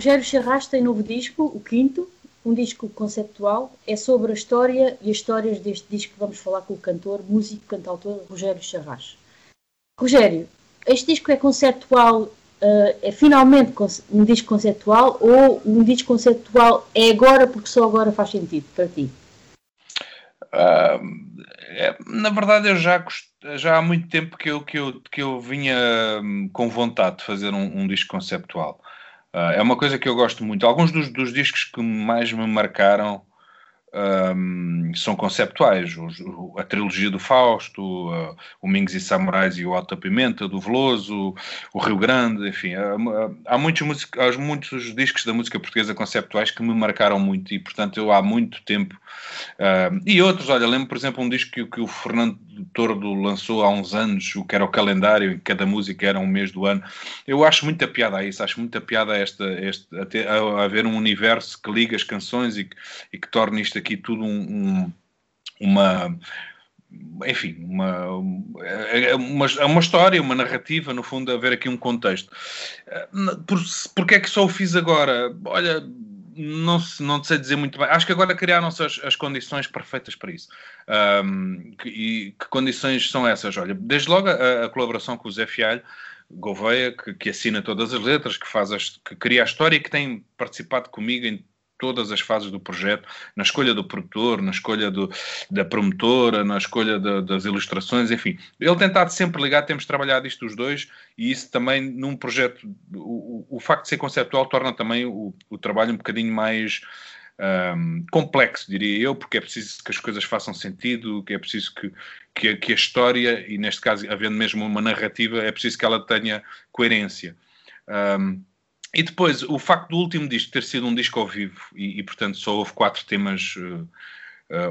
Rogério Charras tem novo disco, o quinto, um disco conceptual. É sobre a história e as histórias deste disco que vamos falar com o cantor, músico, cantautor Rogério Charras. Rogério, este disco é conceptual, uh, é finalmente um disco conceptual ou um disco conceptual é agora porque só agora faz sentido para ti? Uh, é, na verdade, eu já, já há muito tempo que eu, que eu, que eu vinha hum, com vontade de fazer um, um disco conceptual. Uh, é uma coisa que eu gosto muito. Alguns dos, dos discos que mais me marcaram um, são conceptuais. O, a trilogia do Fausto, uh, o Mingos e Samurais e o Alta Pimenta, do Veloso, o Rio Grande, enfim. Há, há, muitos, há muitos discos da música portuguesa conceptuais que me marcaram muito e, portanto, eu há muito tempo. Uh, e outros, olha, lembro, por exemplo, um disco que, que o Fernando Tordo lançou há uns anos, o que era o calendário, em que cada música era um mês do ano. Eu acho muita piada a isso, acho muita piada a, esta, este, a, a, haver um universo que liga as canções e que, e que torne isto aqui tudo um, um, uma enfim, uma, uma, uma história, uma narrativa, no fundo, haver aqui um contexto. Por, porque é que só o fiz agora? Olha, não, não sei dizer muito bem. Acho que agora criaram-se as, as, condições perfeitas para isso. Um, e que condições são essas? Olha, desde logo a, a colaboração com o Zé Fialho, Gouveia, que, que, assina todas as letras, que, faz as, que cria a história e que tem participado comigo em todas as fases do projeto, na escolha do produtor, na escolha do, da promotora, na escolha de, das ilustrações, enfim. Ele tentado sempre ligar, temos trabalhado isto os dois, e isso também num projeto, o, o facto de ser conceptual torna também o, o trabalho um bocadinho mais um, complexo, diria eu, porque é preciso que as coisas façam sentido, que é preciso que, que, que a história, e neste caso havendo mesmo uma narrativa, é preciso que ela tenha coerência. Um, e depois, o facto do último disco ter sido um disco ao vivo e, e portanto, só houve quatro temas uh,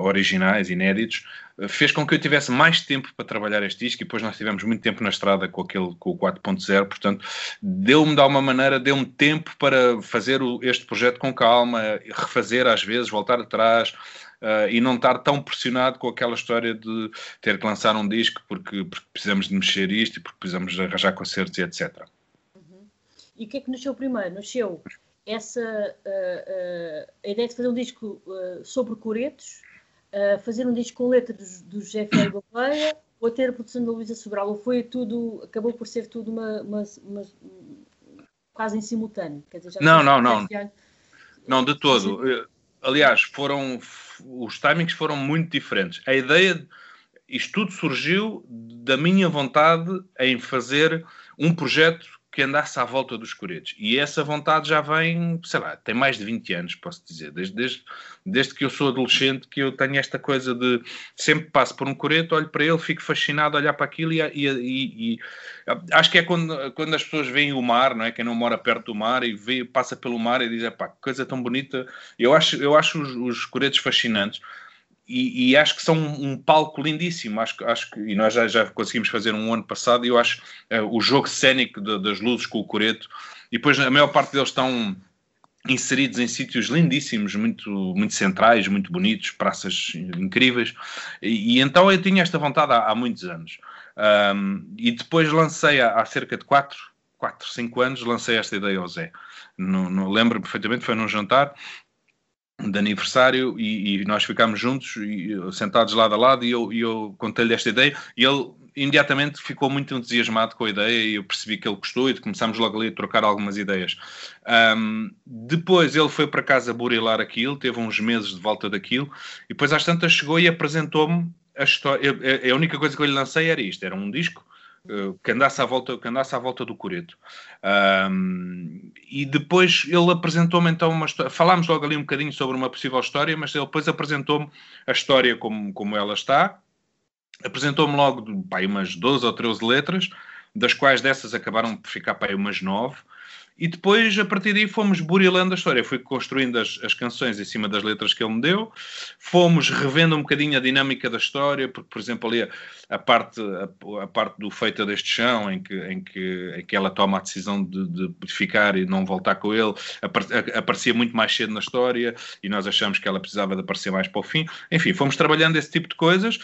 originais, inéditos, uh, fez com que eu tivesse mais tempo para trabalhar este disco e depois nós tivemos muito tempo na estrada com, aquele, com o 4.0, portanto, deu-me de alguma maneira, deu-me tempo para fazer o, este projeto com calma, refazer às vezes, voltar atrás. Uh, e não estar tão pressionado com aquela história de ter que lançar um disco porque, porque precisamos de mexer isto e porque precisamos arranjar concertos e etc. E o que é que nasceu primeiro? Nasceu essa uh, uh, a ideia de fazer um disco uh, sobre coretos, fazer um disco com letras do, José Ferreira Gouveia, ou ter a produção da Luísa Sobral, ou foi tudo, acabou por ser tudo uma, uma, uma quase em simultâneo? Dizer, não, não, não. Não, de todo. Aliás, foram os timings foram muito diferentes. A ideia, isto tudo surgiu da minha vontade em fazer um projeto que andasse à volta dos coretos. E essa vontade já vem, sei lá, tem mais de 20 anos, posso dizer. Desde, desde, desde que eu sou adolescente que eu tenho esta coisa de sempre passo por um coreto, olho para ele, fico fascinado a olhar para aquilo e, e, e, e acho que é quando, quando as pessoas veem o mar, não é? Quem não mora perto do mar e vê, passa pelo mar e diz, pá, que coisa tão bonita. Eu acho, eu acho os, os coretos fascinantes e, e, acho que são um, palco lindíssimo. Acho, acho que, e nós já, já conseguimos fazer um ano passado, e eu acho uh, o jogo cénico de, das luzes com o coreto, e depois a maior parte deles estão inseridos em sítios lindíssimos, muito, muito centrais, muito bonitos, praças incríveis, e, e então eu tinha esta vontade há, há muitos anos. Um, e depois lancei há, há cerca de 4, 4, 5 anos, lancei esta ideia ao Zé. Lembro perfeitamente, foi num jantar, de aniversário e, e, nós ficámos juntos e, sentados lado a lado e eu, eu contei-lhe esta ideia e ele imediatamente ficou muito entusiasmado com a ideia e eu percebi que ele gostou e começámos logo ali a trocar algumas ideias. Um, depois ele foi para casa burilar aquilo, teve uns meses de volta daquilo e depois às tantas chegou e apresentou-me a história. Eu, a única coisa que eu lhe lancei era isto, era um disco que andasse à volta, que andasse à volta do coreto. Um, e depois ele apresentou-me então uma história. Falámos logo ali um bocadinho sobre uma possível história, mas ele depois apresentou-me a história como, como ela está. Apresentou-me logo pá, umas 12 ou 13 letras, das quais dessas acabaram por ficar pá, umas 9. E depois, a partir daí, fomos burilando a história. Fui construindo as, as, canções em cima das letras que ele me deu, fomos revendo um bocadinho a dinâmica da história, porque, por exemplo, ali a, a parte, a, a, parte do feita deste chão, em que, em que, em que ela toma a decisão de, de ficar e não voltar com ele, aparecia muito mais cedo na história e nós achamos que ela precisava de aparecer mais para o fim. Enfim, fomos trabalhando esse tipo de coisas,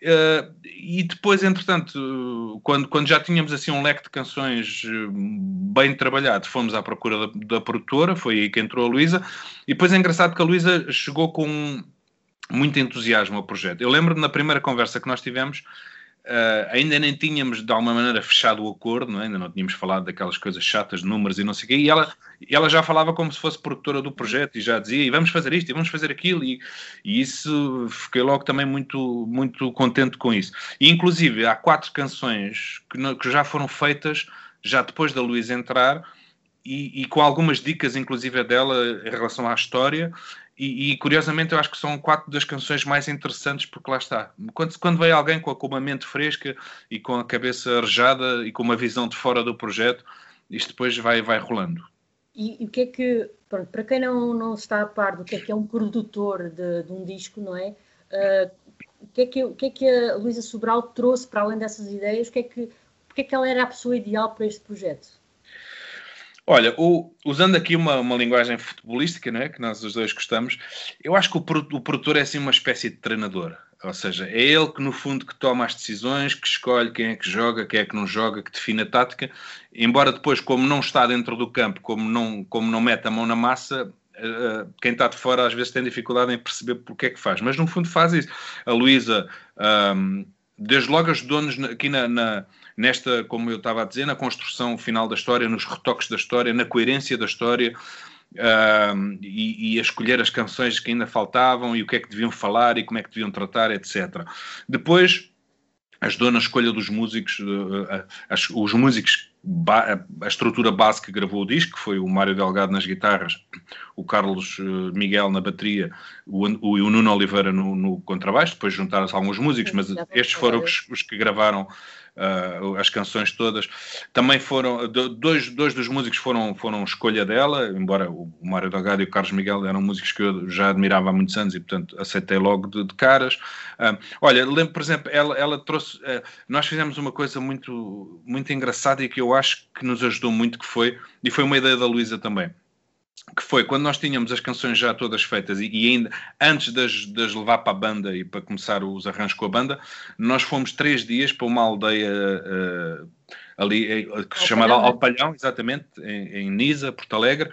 Uh, e depois, entretanto, quando, quando já tínhamos assim um leque de canções eh, bem trabalhado, fomos à procura da, da produtora, foi aí que entrou a Luísa, e depois é engraçado que a Luísa chegou com muito entusiasmo ao projeto. Eu lembro na primeira conversa que nós tivemos, Uh, ainda nem tínhamos de alguma maneira fechado o acordo, não é? ainda não tínhamos falado daquelas coisas chatas números e não sei o quê, e ela, ela já falava como se fosse produtora do projeto e já dizia, e vamos fazer isto, e vamos fazer aquilo, e, e isso fiquei logo também muito, muito contente com isso. E inclusive há quatro canções que, no, que já foram feitas já depois da Luísa entrar, e, e, com algumas dicas, inclusive dela, em relação à história, e, e, curiosamente eu acho que são quatro das canções mais interessantes porque lá está. Quando, quando vem alguém com, com uma mente fresca e com a cabeça arejada e com uma visão de fora do projeto, isto depois vai, vai rolando. E, e o que é que, pronto, para quem não, não está a par do que é que é um produtor de, de um disco, não é? Uh, o, que é que, o que é que a Luísa Sobral trouxe para além dessas ideias? O que é que, porque é que ela era a pessoa ideal para este projeto? Olha, o, usando aqui uma, uma linguagem futebolística, não é? que nós os dois gostamos, eu acho que o, o produtor é assim uma espécie de treinador. Ou seja, é ele que no fundo que toma as decisões, que escolhe quem é que joga, quem é que não joga, que define a tática. Embora depois, como não está dentro do campo, como não, como não mete a mão na massa, uh, quem está de fora às vezes tem dificuldade em perceber porque é que faz. Mas no fundo faz isso. A Luísa, um, desde logo ajudou-nos aqui na, na nesta, como eu estava a dizer, na construção final da história, nos retoques da história, na coerência da história. Uh, e, e, a escolher as canções que ainda faltavam e o que é que deviam falar e como é que deviam tratar, etc. Depois ajudou na escolha dos músicos, uh, uh, os músicos, a estrutura base que gravou o disco, que foi o Mário Delgado nas guitarras, o Carlos uh, Miguel na bateria o, o, o Nuno Oliveira no, no contrabaixo, depois juntaram-se alguns músicos, mas estes foram os, os que gravaram uh, as canções todas. Também foram, dois, dois dos músicos foram, foram escolha dela, embora o Mário Delgado e o Carlos Miguel eram músicos que eu já admirava há muitos anos e, portanto, aceitei logo de, de caras. Uh, olha, lembro, por exemplo, ela, ela trouxe, uh, nós fizemos uma coisa muito, muito engraçada e que eu acho que nos ajudou muito, que foi, e foi uma ideia da Luísa também que foi quando nós tínhamos as canções já todas feitas e, e ainda antes das, das, levar para a banda e para começar os arranjos com a banda, nós fomos três dias para uma aldeia uh, ali uh, que se chama Alpalhão, exatamente, em, em Nisa, Porto Alegre,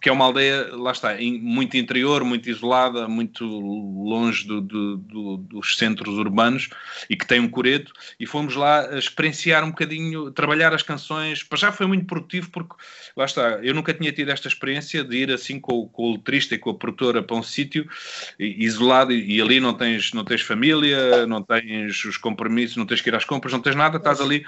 que é uma aldeia, lá está, muito interior, muito isolada, muito longe do, do, do, dos centros urbanos e que tem um coreto. E fomos lá experienciar um bocadinho, trabalhar as canções. Para já foi muito produtivo, porque lá está, eu nunca tinha tido esta experiência de ir assim com, com o letrista e com a produtora para um sítio isolado e, e, ali não tens, não tens família, não tens os compromissos, não tens que ir às compras, não tens nada, estás ali,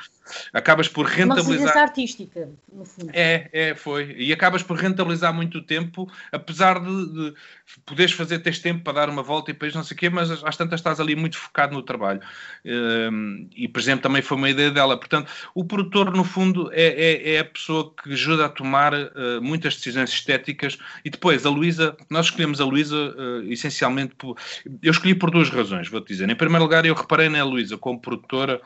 acabas por rentabilizar. Uma artística, no fundo. É, é, foi. E acabas por rentabilizar muito tempo, apesar de, de poderes fazer, teres tempo para dar uma volta e depois não sei o quê, mas às tantas estás ali muito focado no trabalho. Um, e, por exemplo, também foi uma ideia dela. Portanto, o produtor, no fundo, é, é, é a pessoa que ajuda a tomar uh, muitas decisões estéticas. E depois, a Luísa, nós escolhemos a Luísa uh, essencialmente por. Eu escolhi por duas razões, vou-te dizer. Em primeiro lugar, eu reparei na Luísa como produtora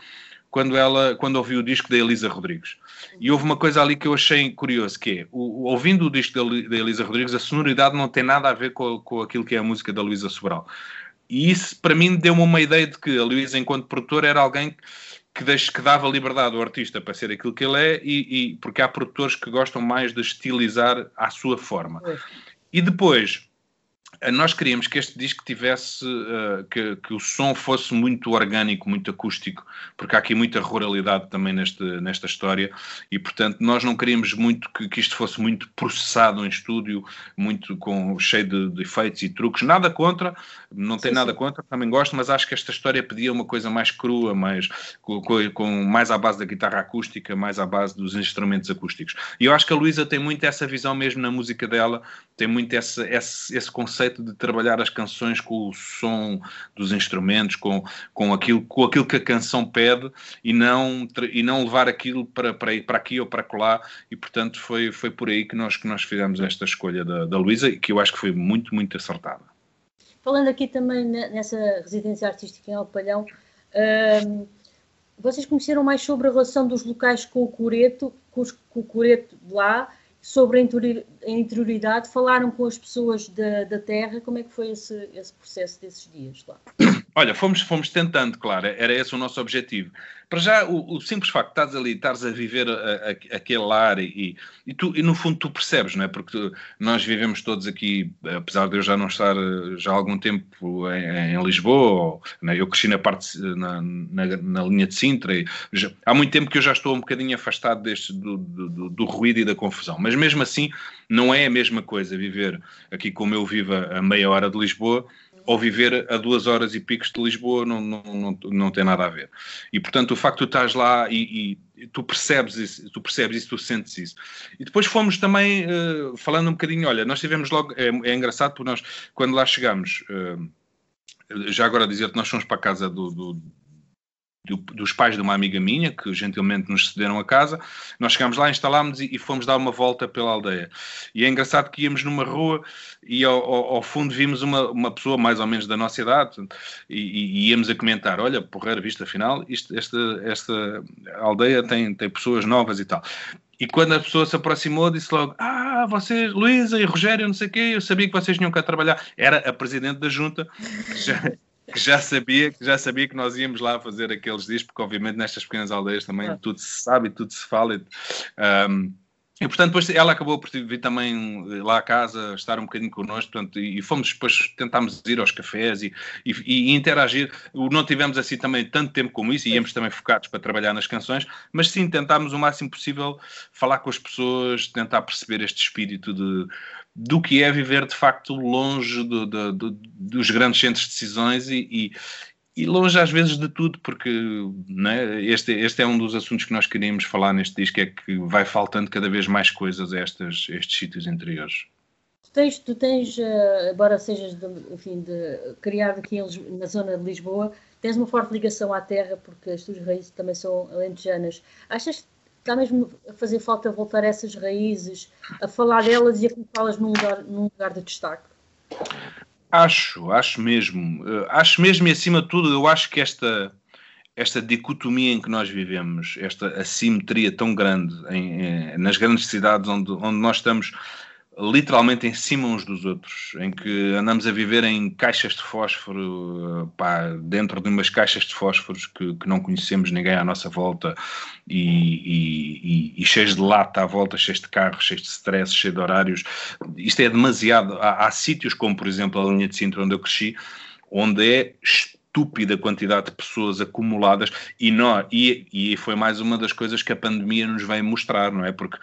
quando ela quando ouvi o disco da Elisa Rodrigues. E houve uma coisa ali que eu achei curioso, que é, o, ouvindo o disco da, Elisa Rodrigues, a sonoridade não tem nada a ver com, com aquilo que é a música da Luísa Sobral. E isso, para mim, deu-me uma ideia de que a Luísa, enquanto produtora, era alguém que, deixe, que dava liberdade ao artista para ser aquilo que ele é, e, e porque há produtores que gostam mais de estilizar à sua forma. E depois, nós queríamos que este disco tivesse, uh, que, que, o som fosse muito orgânico, muito acústico, porque há aqui muita ruralidade também neste, nesta história e, portanto, nós não queríamos muito que, que isto fosse muito processado em estúdio, muito com, cheio de, de efeitos e truques. Nada contra, não tem nada contra, também gosto, mas acho que esta história pedia uma coisa mais crua, mais, com, com, mais à base da guitarra acústica, mais à base dos instrumentos acústicos. E eu acho que a Luísa tem muito essa visão mesmo na música dela, tem muito esse, esse, esse conceito de trabalhar as canções com o som dos instrumentos, com, com, aquilo, com aquilo que a canção pede e não, e não levar aquilo para, para, para aqui ou para lá. E portanto foi, foi por aí que nós, que nós fizemos esta escolha da, da Luísa e que eu acho que foi muito, muito acertada. Falando aqui também nessa residência artística em Alpalhão, hum, vocês conheceram mais sobre a relação dos locais com o Coreto, com, com o Coreto lá sobre a interioridade, falaram com as pessoas da, da terra, como é que foi esse, esse processo desses dias lá? Olha, fomos, fomos tentando, claro, era esse o nosso objetivo. Para já, o, o simples facto de estás ali, estás a viver a, a, aquele ar e, e, tu, e no fundo tu percebes, não é? Porque tu, nós vivemos todos aqui, apesar de eu já não estar já há algum tempo em, em Lisboa, ou, né? eu cresci na parte, na, na, na linha de Sintra, já, há muito tempo que eu já estou um bocadinho afastado deste, do, do, do, ruído e da confusão, mas mesmo assim não é a mesma coisa viver aqui como eu vivo a meia hora de Lisboa ou viver a duas horas e picos de Lisboa não, não, não, não tem nada a ver. E portanto o facto de tu estás lá e, e tu percebes isso, tu percebes isso, tu sentes isso. E depois fomos também uh, falando um bocadinho, olha, nós tivemos logo, é, é engraçado porque nós, quando lá chegamos, uh, já agora dizer que nós fomos para a casa do, do do, dos pais de uma amiga minha, que gentilmente nos cederam a casa. Nós chegámos lá, instalámos e, e, fomos dar uma volta pela aldeia. E é engraçado que íamos numa rua e ao, ao, ao fundo vimos uma, uma pessoa mais ou menos da nossa idade e, e, íamos a comentar, olha, porreira vista, afinal, isto, esta, esta aldeia tem, tem pessoas novas e tal. E quando a pessoa se aproximou, disse logo: Ah, vocês, Luísa e Rogério, não sei o quê, eu sabia que vocês tinham que trabalhar. Era a presidente da junta, já, que já sabia que já sabia que nós íamos lá fazer aqueles dias, porque obviamente nestas pequenas aldeias também ah. tudo se sabe e tudo se fala. Um, e portanto, depois ela acabou por vir também lá à casa, estar um bocadinho connosco, portanto, e fomos depois, tentámos ir aos cafés e, e, e, interagir. Não tivemos assim também tanto tempo como isso, e íamos também focados para trabalhar nas canções, mas sim tentámos o máximo possível falar com as pessoas, tentar perceber este espírito de, do que é viver de facto longe do, do, do, dos grandes centros de decisões e, e, e, longe às vezes de tudo, porque né, este, este é um dos assuntos que nós queríamos falar neste disco, é que vai faltando cada vez mais coisas a estas, estes sítios interiores. Tu tens, tu tens uh, embora sejas de, enfim, de, criado aqui em, na zona de Lisboa, tens uma forte ligação à terra, porque as tuas raízes também são alentejanas. Achas está mesmo a fazer falta voltar a essas raízes, a falar delas e a colocá-las num lugar, num lugar de destaque? Acho, acho mesmo. Uh, acho mesmo e acima de tudo, eu acho que esta, esta dicotomia em que nós vivemos, esta assimetria tão grande em, em, nas grandes cidades onde, onde nós estamos literalmente em cima uns dos outros, em que andamos a viver em caixas de fósforo, pá, dentro de umas caixas de fósforos que, que não conhecemos ninguém à nossa volta e, e, e, cheios de lata à volta, cheios de carros, cheios de stress, cheios de horários. Isto é demasiado. Há, há sítios como, por exemplo, a linha de Sintra onde eu cresci, onde é estúpida quantidade de pessoas acumuladas e, e, e foi mais uma das coisas que a pandemia nos veio mostrar, não é? Porque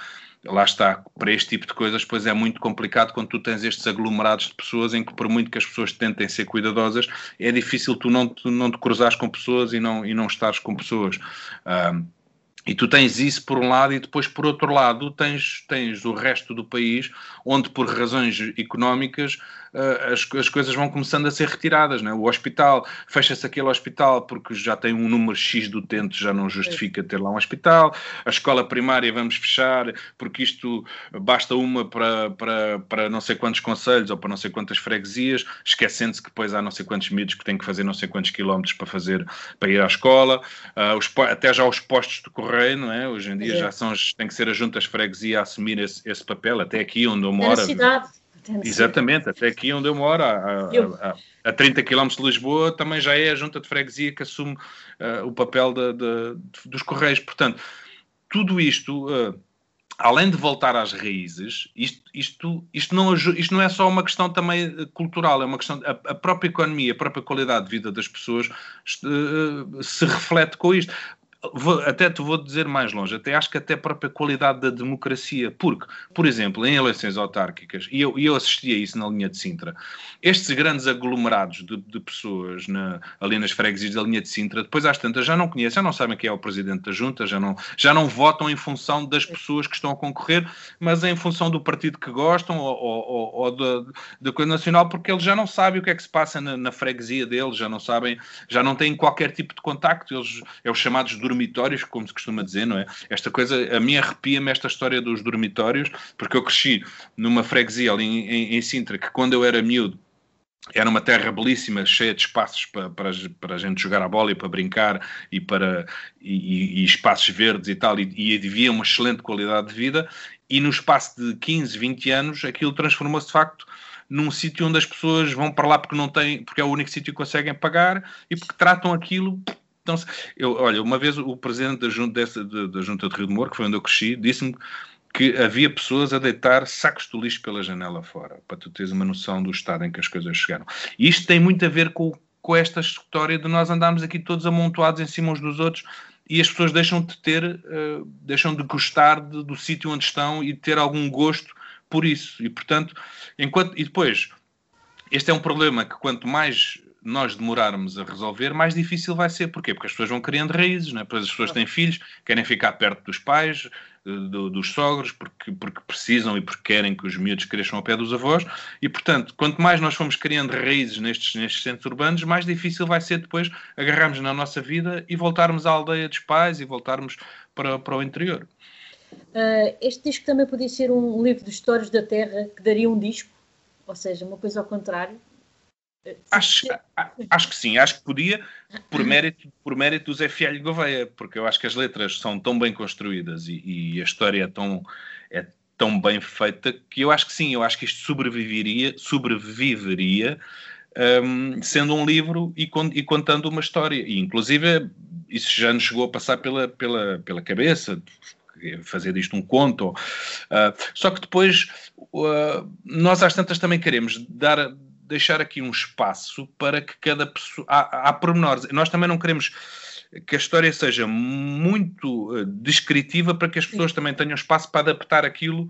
lá está, para este tipo de coisas, pois é muito complicado quando tu tens estes aglomerados de pessoas em que, por muito que as pessoas tentem ser cuidadosas, é difícil tu não, tu não te cruzares com pessoas e não, e não estares com pessoas. Um, e tu tens isso por um lado e depois por outro lado tens, tens o resto do país onde por razões económicas uh, as, as coisas vão começando a ser retiradas. Né? O hospital, fecha-se aquele hospital porque já tem um número X de utentes, já não justifica ter lá um hospital. A escola primária vamos fechar porque isto basta uma para, para, para não sei quantos conselhos ou para não sei quantas freguesias, esquecendo-se que depois há não sei quantos miúdos que têm que fazer não sei quantos quilómetros para fazer para ir à escola. Uh, os, até já os postos de correio, não é? Hoje em dia é. já são, tem que ser as juntas freguesia a assumir esse, esse papel, até aqui onde eu moro. Exatamente, até aqui onde eu moro, a, a, a, 30 km de Lisboa, também já é a junta de freguesia que assume uh, o papel de, de, dos Correios. Portanto, tudo isto uh, além de voltar às raízes, isto, isto, isto, não, isto não é só uma questão também eh, cultural, é uma questão. A, a própria economia, a própria qualidade de vida das pessoas uh, se reflete com isto. Vou, até te vou dizer mais longe, até acho que até a própria qualidade da democracia, porque, por exemplo, em eleições autárquicas, e eu, eu assisti a isso na linha de Sintra, estes grandes aglomerados de, de pessoas na, ali nas freguesias da linha de Sintra, depois às tantas já não conhecem, já não sabem quem é o presidente da junta, já não, já não votam em função das pessoas que estão a concorrer, mas em função do partido que gostam ou, ou, ou da, coisa nacional, porque eles já não sabem o que é que se passa na, na freguesia deles, já não sabem, já não têm qualquer tipo de contacto, eles é os chamados dormitórios, como se costuma dizer, não é? Esta coisa, a mim arrepia-me esta história dos dormitórios, porque eu cresci numa freguesia ali em, em, em Sintra, que quando eu era miúdo, era uma terra belíssima, cheia de espaços para, para, para, a gente jogar a bola e para brincar e para e, e espaços verdes e tal, e, e uma excelente qualidade de vida, e no espaço de 15, 20 anos aquilo transformou-se de facto num sítio onde as pessoas vão para lá porque não têm, porque é o único sítio que conseguem pagar e porque tratam aquilo então, eu, olha, uma vez o presidente da junta, dessa, da, da junta de Rio de Moro, que foi onde eu cresci, disse-me que havia pessoas a deitar sacos de lixo pela janela fora, para tu teres uma noção do estado em que as coisas chegaram. E isto tem muito a ver com, com esta história de nós andarmos aqui todos amontoados em cima uns dos outros e as pessoas deixam de ter, uh, deixam de gostar de, do sítio onde estão e de ter algum gosto por isso. E portanto, enquanto e depois este é um problema que quanto mais nós demorarmos a resolver, mais difícil vai ser. Porquê? Porque as pessoas vão criando raízes, né? as pessoas têm filhos, querem ficar perto dos pais, eh, do, dos sogros, porque, porque precisam e porque querem que os miúdos cresçam ao pé dos avós, e portanto, quanto mais nós formos criando raízes nestes, nestes centros urbanos, mais difícil vai ser depois agarrarmos na nossa vida e voltarmos à aldeia dos pais e voltarmos para, para o interior. Uh, este disco também podia ser um livro de histórias da Terra que daria um disco, ou seja, uma coisa ao contrário, Acho, acho que sim, acho que podia, por mérito, por mérito do Zé Fialho Gouveia, porque eu acho que as letras são tão bem construídas e, e, a história é tão, é tão bem feita que eu acho que sim, eu acho que isto sobreviveria, sobreviveria um, sendo um livro e, e, contando uma história. E inclusive isso já nos chegou a passar pela, pela, pela cabeça, fazer disto um conto. Uh, só que depois uh, nós às tantas também queremos dar deixar aqui um espaço para que cada pessoa. Há, há pormenores. Nós também não queremos que a história seja muito uh, descritiva para que as pessoas também tenham espaço para adaptar aquilo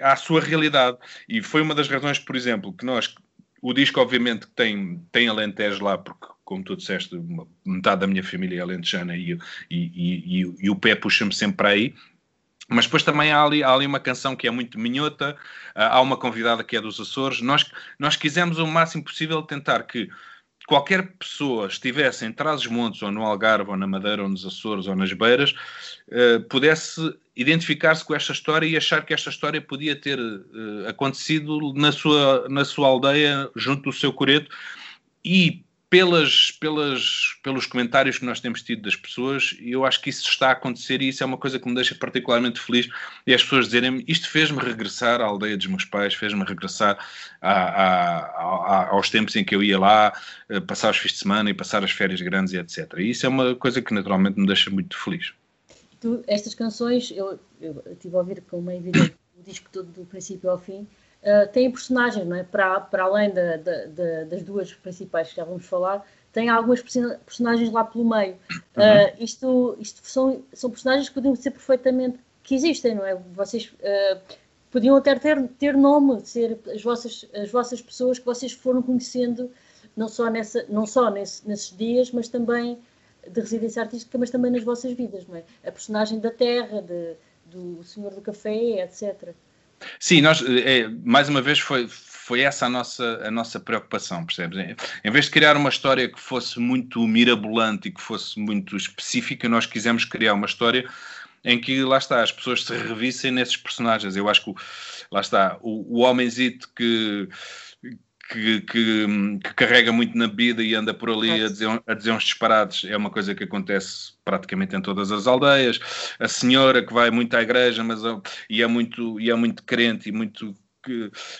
à sua realidade. E foi uma das razões, por exemplo, que nós. O disco, obviamente, tem, tem Alentejo lá, porque, como tu disseste, metade da minha família é alentejana e, e, e, e o pé puxa-me sempre para aí. Mas depois também há ali, há ali uma canção que é muito minhota, há uma convidada que é dos Açores. Nós, nós quisemos o máximo possível tentar que qualquer pessoa estivesse em Trás-os-Montes, ou no Algarve, ou na Madeira, ou nos Açores, ou nas Beiras, uh, pudesse identificar-se com esta história e achar que esta história podia ter uh, acontecido na sua, na sua aldeia, junto do seu coreto, e pelas, pelas, pelos comentários que nós temos tido das pessoas, eu acho que isso está a acontecer e isso é uma coisa que me deixa particularmente feliz. E as pessoas dizerem isto fez-me regressar à aldeia dos meus pais, fez-me regressar a, a, a, aos tempos em que eu ia lá, eh, passar os fins de semana e passar as férias grandes e etc. E isso é uma coisa que naturalmente me deixa muito feliz. Tu, estas canções, eu, eu, eu tive a ouvir com uma evidência o disco todo do princípio ao fim uh, têm personagens, não é? Para, para além da, da, da, das duas principais que já vamos falar, tem algumas personagens lá pelo meio. Uh, isto isto são, são personagens que podiam ser perfeitamente que existem, não é? Vocês uh, podiam até ter, ter nome, ser as vossas, as vossas pessoas que vocês foram conhecendo, não só, nessa, não só nesse, nesses dias, mas também de residência artística, mas também nas vossas vidas, não é? A personagem da terra, de, do Senhor do Café, etc. Sim, nós, é, mais uma vez, foi, foi essa a nossa, a nossa preocupação, percebes? Em vez de criar uma história que fosse muito mirabolante e que fosse muito específica, nós quisemos criar uma história em que, lá está, as pessoas se revissem nesses personagens. Eu acho que, lá está, o, o homenzito que que, que, que, carrega muito na vida e anda por ali a dizer, a dizer uns disparados é uma coisa que acontece praticamente em todas as aldeias. A senhora que vai muito à igreja mas, e, é muito, e é muito crente e muito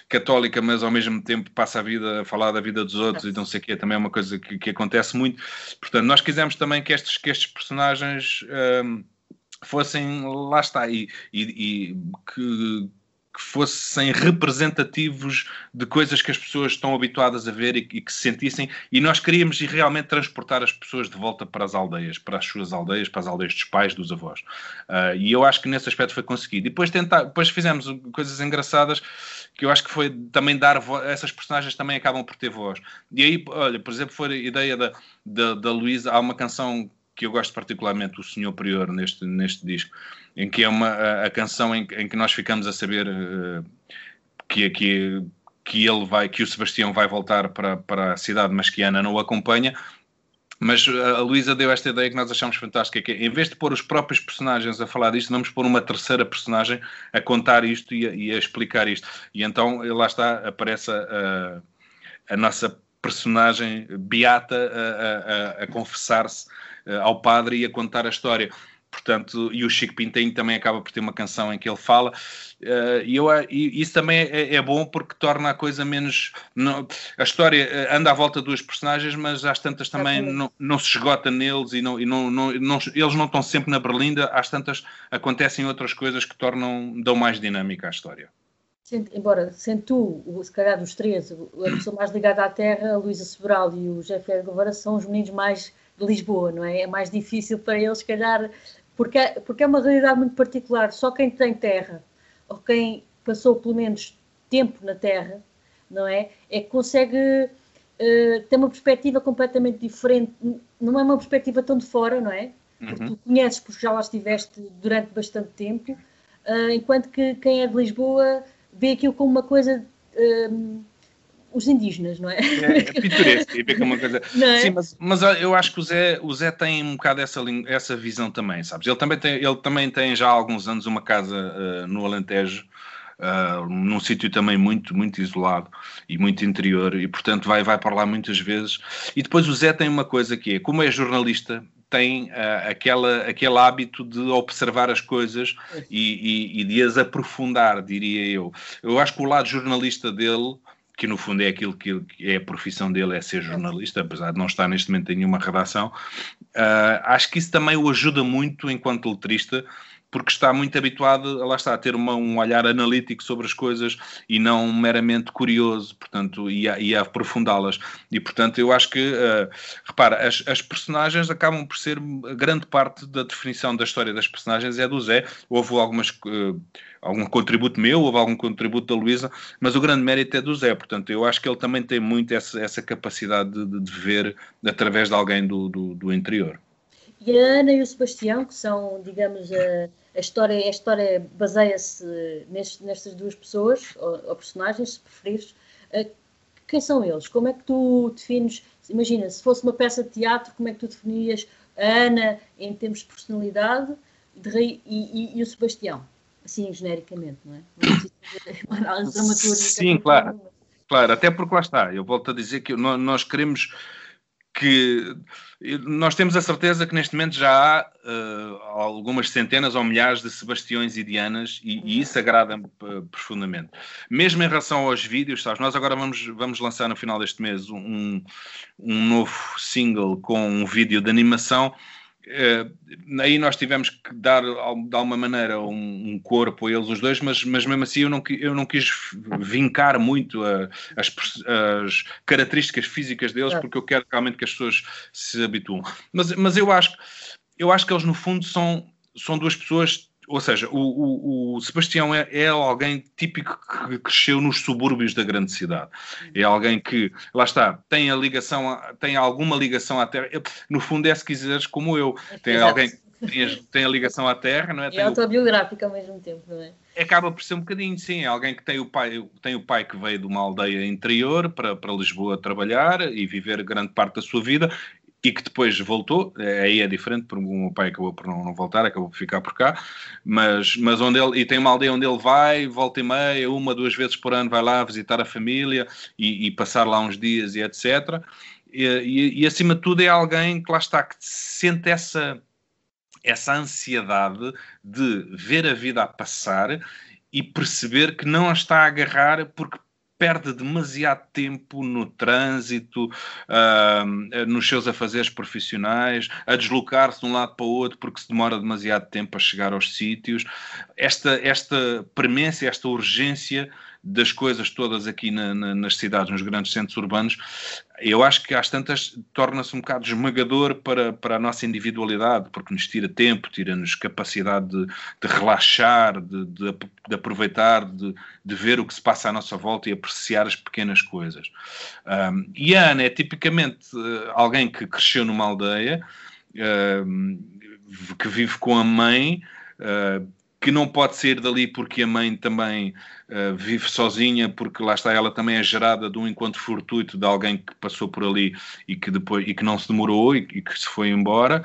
católica, mas ao mesmo tempo passa a vida a falar da vida dos outros e não sei o quê, também é uma coisa que, que acontece muito. Portanto, nós quisemos também que estes, que estes personagens. Hum, fossem, lá está, e, e, e que, que fossem representativos de coisas que as pessoas estão habituadas a ver e, e, que se sentissem, e nós queríamos realmente transportar as pessoas de volta para as aldeias, para as suas aldeias, para as aldeias dos pais, dos avós. Uh, e eu acho que nesse aspecto foi conseguido. E depois, tentar, depois fizemos coisas engraçadas que eu acho que foi também dar voz, essas personagens também acabam por ter voz. E aí, olha, por exemplo, foi a ideia da, da, da Luísa, há uma canção que eu gosto particularmente, O Senhor Prior, neste, neste disco, em que é uma, a, a canção em, em, que nós ficamos a saber uh, que, que, que ele vai, que o Sebastião vai voltar para, para a cidade, mas que a Ana não o acompanha. Mas a Luísa deu esta ideia que nós achamos fantástica, que é, em vez de pôr os próprios personagens a falar disto, vamos pôr uma terceira personagem a contar isto e a, e a explicar isto. E então, lá está, aparece a, a, nossa personagem beata a, a, confessar-se ao padre e a contar a história. Portanto, e o Chico Pintinho também acaba por ter uma canção em que ele fala, uh, e, eu, e isso também é, é, bom porque torna a coisa menos. Não, a história eh, anda à volta dos personagens, mas às tantas também não, não, se esgota neles e, não, e não, não, não, eles não estão sempre na berlinda, às tantas acontecem outras coisas que tornam, dão mais dinâmica à história. Embora, sendo tu, se calhar dos três, a pessoa mais ligada à terra, a Luísa Sobral e o José Guevara são os meninos mais de Lisboa, não é? É mais difícil para eles, se calhar, porque é, porque é uma realidade muito particular. Só quem tem terra, ou quem passou pelo menos tempo na terra, não é? É que consegue uh, ter uma perspectiva completamente diferente. Não é uma perspectiva tão de fora, não é? Porque uhum. tu conheces, porque já lá estiveste durante bastante tempo, uh, enquanto que quem é de Lisboa vê aquilo como uma coisa. Uh, os indígenas, não é? É, é pitoresco, e uma coisa. É? Sim, mas, mas eu acho que o Zé, o Zé tem um bocado essa, essa visão também, sabes? Ele também tem, ele também tem já há alguns anos uma casa uh, no Alentejo. Uh, num sítio também muito, muito isolado e muito interior, e portanto vai, vai para lá muitas vezes. E depois o Zé tem uma coisa que é, como é jornalista, tem uh, aquela, aquele hábito de observar as coisas e, e, e, de as aprofundar, diria eu. Eu acho que o lado jornalista dele que no fundo é aquilo que, é a profissão dele, é ser jornalista, apesar de não estar neste momento em nenhuma redação. Uh, acho que isso também o ajuda muito enquanto letrista, porque está muito habituado, lá está, a ter uma, um olhar analítico sobre as coisas e não meramente curioso, portanto, e a, a aprofundá-las. E, portanto, eu acho que, uh, repara, as, as, personagens acabam por ser grande parte da definição da história das personagens é do Zé. Houve algumas. Uh, algum contributo meu, houve algum contributo da Luísa, mas o grande mérito é do Zé, portanto eu acho que ele também tem muito essa, essa capacidade de, de, ver através de alguém do, do, do, interior. E a Ana e o Sebastião, que são, digamos, a, a história, a história baseia-se nestas duas pessoas, ou, ou, personagens, se preferires, quem são eles? Como é que tu defines, imagina, se fosse uma peça de teatro, como é que tu definias a Ana em termos de personalidade de, e, e, e o Sebastião? assim, genericamente, não é? Análise dramatúrgica. Sim, claro. Claro, até porque lá está, eu volto a dizer que nós queremos que nós temos a certeza que neste momento já há uh, algumas centenas ou milhares de Sebastiões e Dianas e, e isso agrada-me uh, profundamente. Mesmo em relação aos vídeos, sabes, nós agora vamos, vamos lançar no final deste mês um, um novo single com um vídeo de animação aí nós tivemos que dar de alguma maneira um, um, corpo a eles os dois, mas, mas mesmo assim eu não, eu não quis vincar muito a, as, as, características físicas deles, porque eu quero realmente que as pessoas se habituem. Mas, mas eu, acho, eu acho que eles no fundo são, são duas pessoas ou seja, o, o, o Sebastião é, é, alguém típico que cresceu nos subúrbios da grande cidade. É alguém que, lá está, tem a ligação, tem alguma ligação à terra. No fundo é, se quiseres, como eu. Tem Exato. alguém que tem, tem a, ligação à terra, não é? E é autobiográfico ao mesmo tempo, não é? Acaba por ser um bocadinho, sim. É alguém que tem o pai, tem o pai que veio de uma aldeia interior para, para Lisboa trabalhar e viver grande parte da sua vida e que depois voltou, aí é diferente, porque o meu pai acabou por não, não, voltar, acabou por ficar por cá, mas, mas onde ele, e tem uma aldeia onde ele vai, volta e meia, uma, duas vezes por ano vai lá visitar a família e, e passar lá uns dias e etc. E, e, e, acima de tudo é alguém que lá está, que sente essa, essa ansiedade de ver a vida a passar e perceber que não a está a agarrar porque perde demasiado tempo no trânsito, uh, nos seus afazeres profissionais, a deslocar-se de um lado para o outro porque se demora demasiado tempo a chegar aos sítios. Esta, esta premência, esta urgência das coisas todas aqui na, na, nas cidades, nos grandes centros urbanos, eu acho que às tantas torna-se um bocado esmagador para, para a nossa individualidade, porque nos tira tempo, tira-nos capacidade de, de relaxar, de, de, de aproveitar, de, ver o que se passa à nossa volta e apreciar as pequenas coisas. Um, e a Ana é tipicamente uh, alguém que cresceu numa aldeia, que vive com a mãe. Uh, que não pode sair dali porque a mãe também uh, vive sozinha, porque lá está ela também é gerada de um encontro fortuito de alguém que passou por ali e que depois e que não se demorou e, e que se foi embora.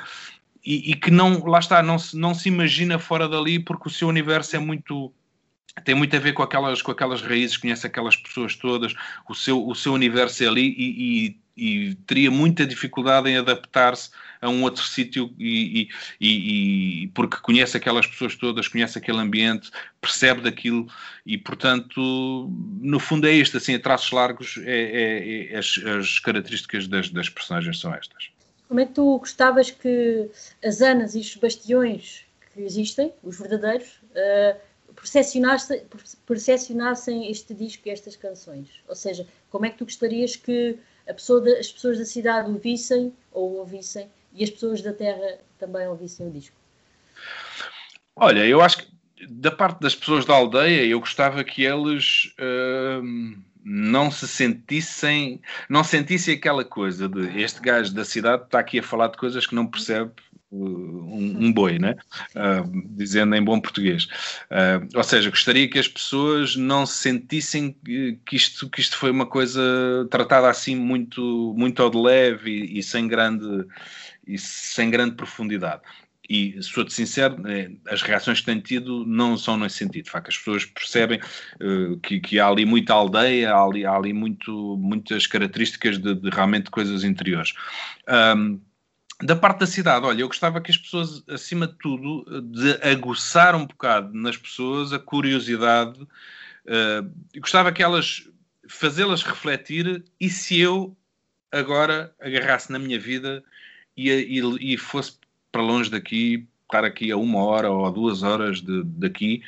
E, e, que não, lá está, não se, não se imagina fora dali porque o seu universo é muito tem muito a ver com aquelas, com aquelas raízes, conhece aquelas pessoas todas, o seu, o seu universo é ali e, e, e teria muita dificuldade em adaptar-se a um outro sítio e, e, e, porque conhece aquelas pessoas todas, conhece aquele ambiente, percebe daquilo e, portanto, no fundo é isto, assim, a traços largos, é, é, é as, as, características das, das personagens são estas. Como é que tu gostavas que as Anas e os Bastiões que existem, os verdadeiros, uh, percepcionassem, percepcionassem este disco e estas canções? Ou seja, como é que tu gostarias que pessoa as pessoas da cidade o vissem ou ouvissem e as pessoas da Terra também ouvissem o disco? Olha, eu acho que da parte das pessoas da aldeia, eu gostava que eles uh, não se sentissem, não sentissem aquela coisa de este gajo da cidade está aqui a falar de coisas que não percebe um, um, boi, né? Uh, dizendo em bom português. Uh, ou seja, gostaria que as pessoas não se sentissem que isto, que isto foi uma coisa tratada assim muito, muito ao de leve e, e sem grande e sem grande profundidade. E, sou-te sincero, eh, as reações que tenho tido não são nesse sentido. De facto, as pessoas percebem uh, que, que, há ali muita aldeia, há ali, há ali muito, muitas características de, de realmente coisas interiores. Um, da parte da cidade, olha, eu gostava que as pessoas, acima de tudo, de aguçar um bocado nas pessoas a curiosidade. Uh, gostava que elas fazê-las refletir e se eu agora agarrasse na minha vida e, e, e fosse para longe daqui, estar aqui a uma hora ou a duas horas de, daqui,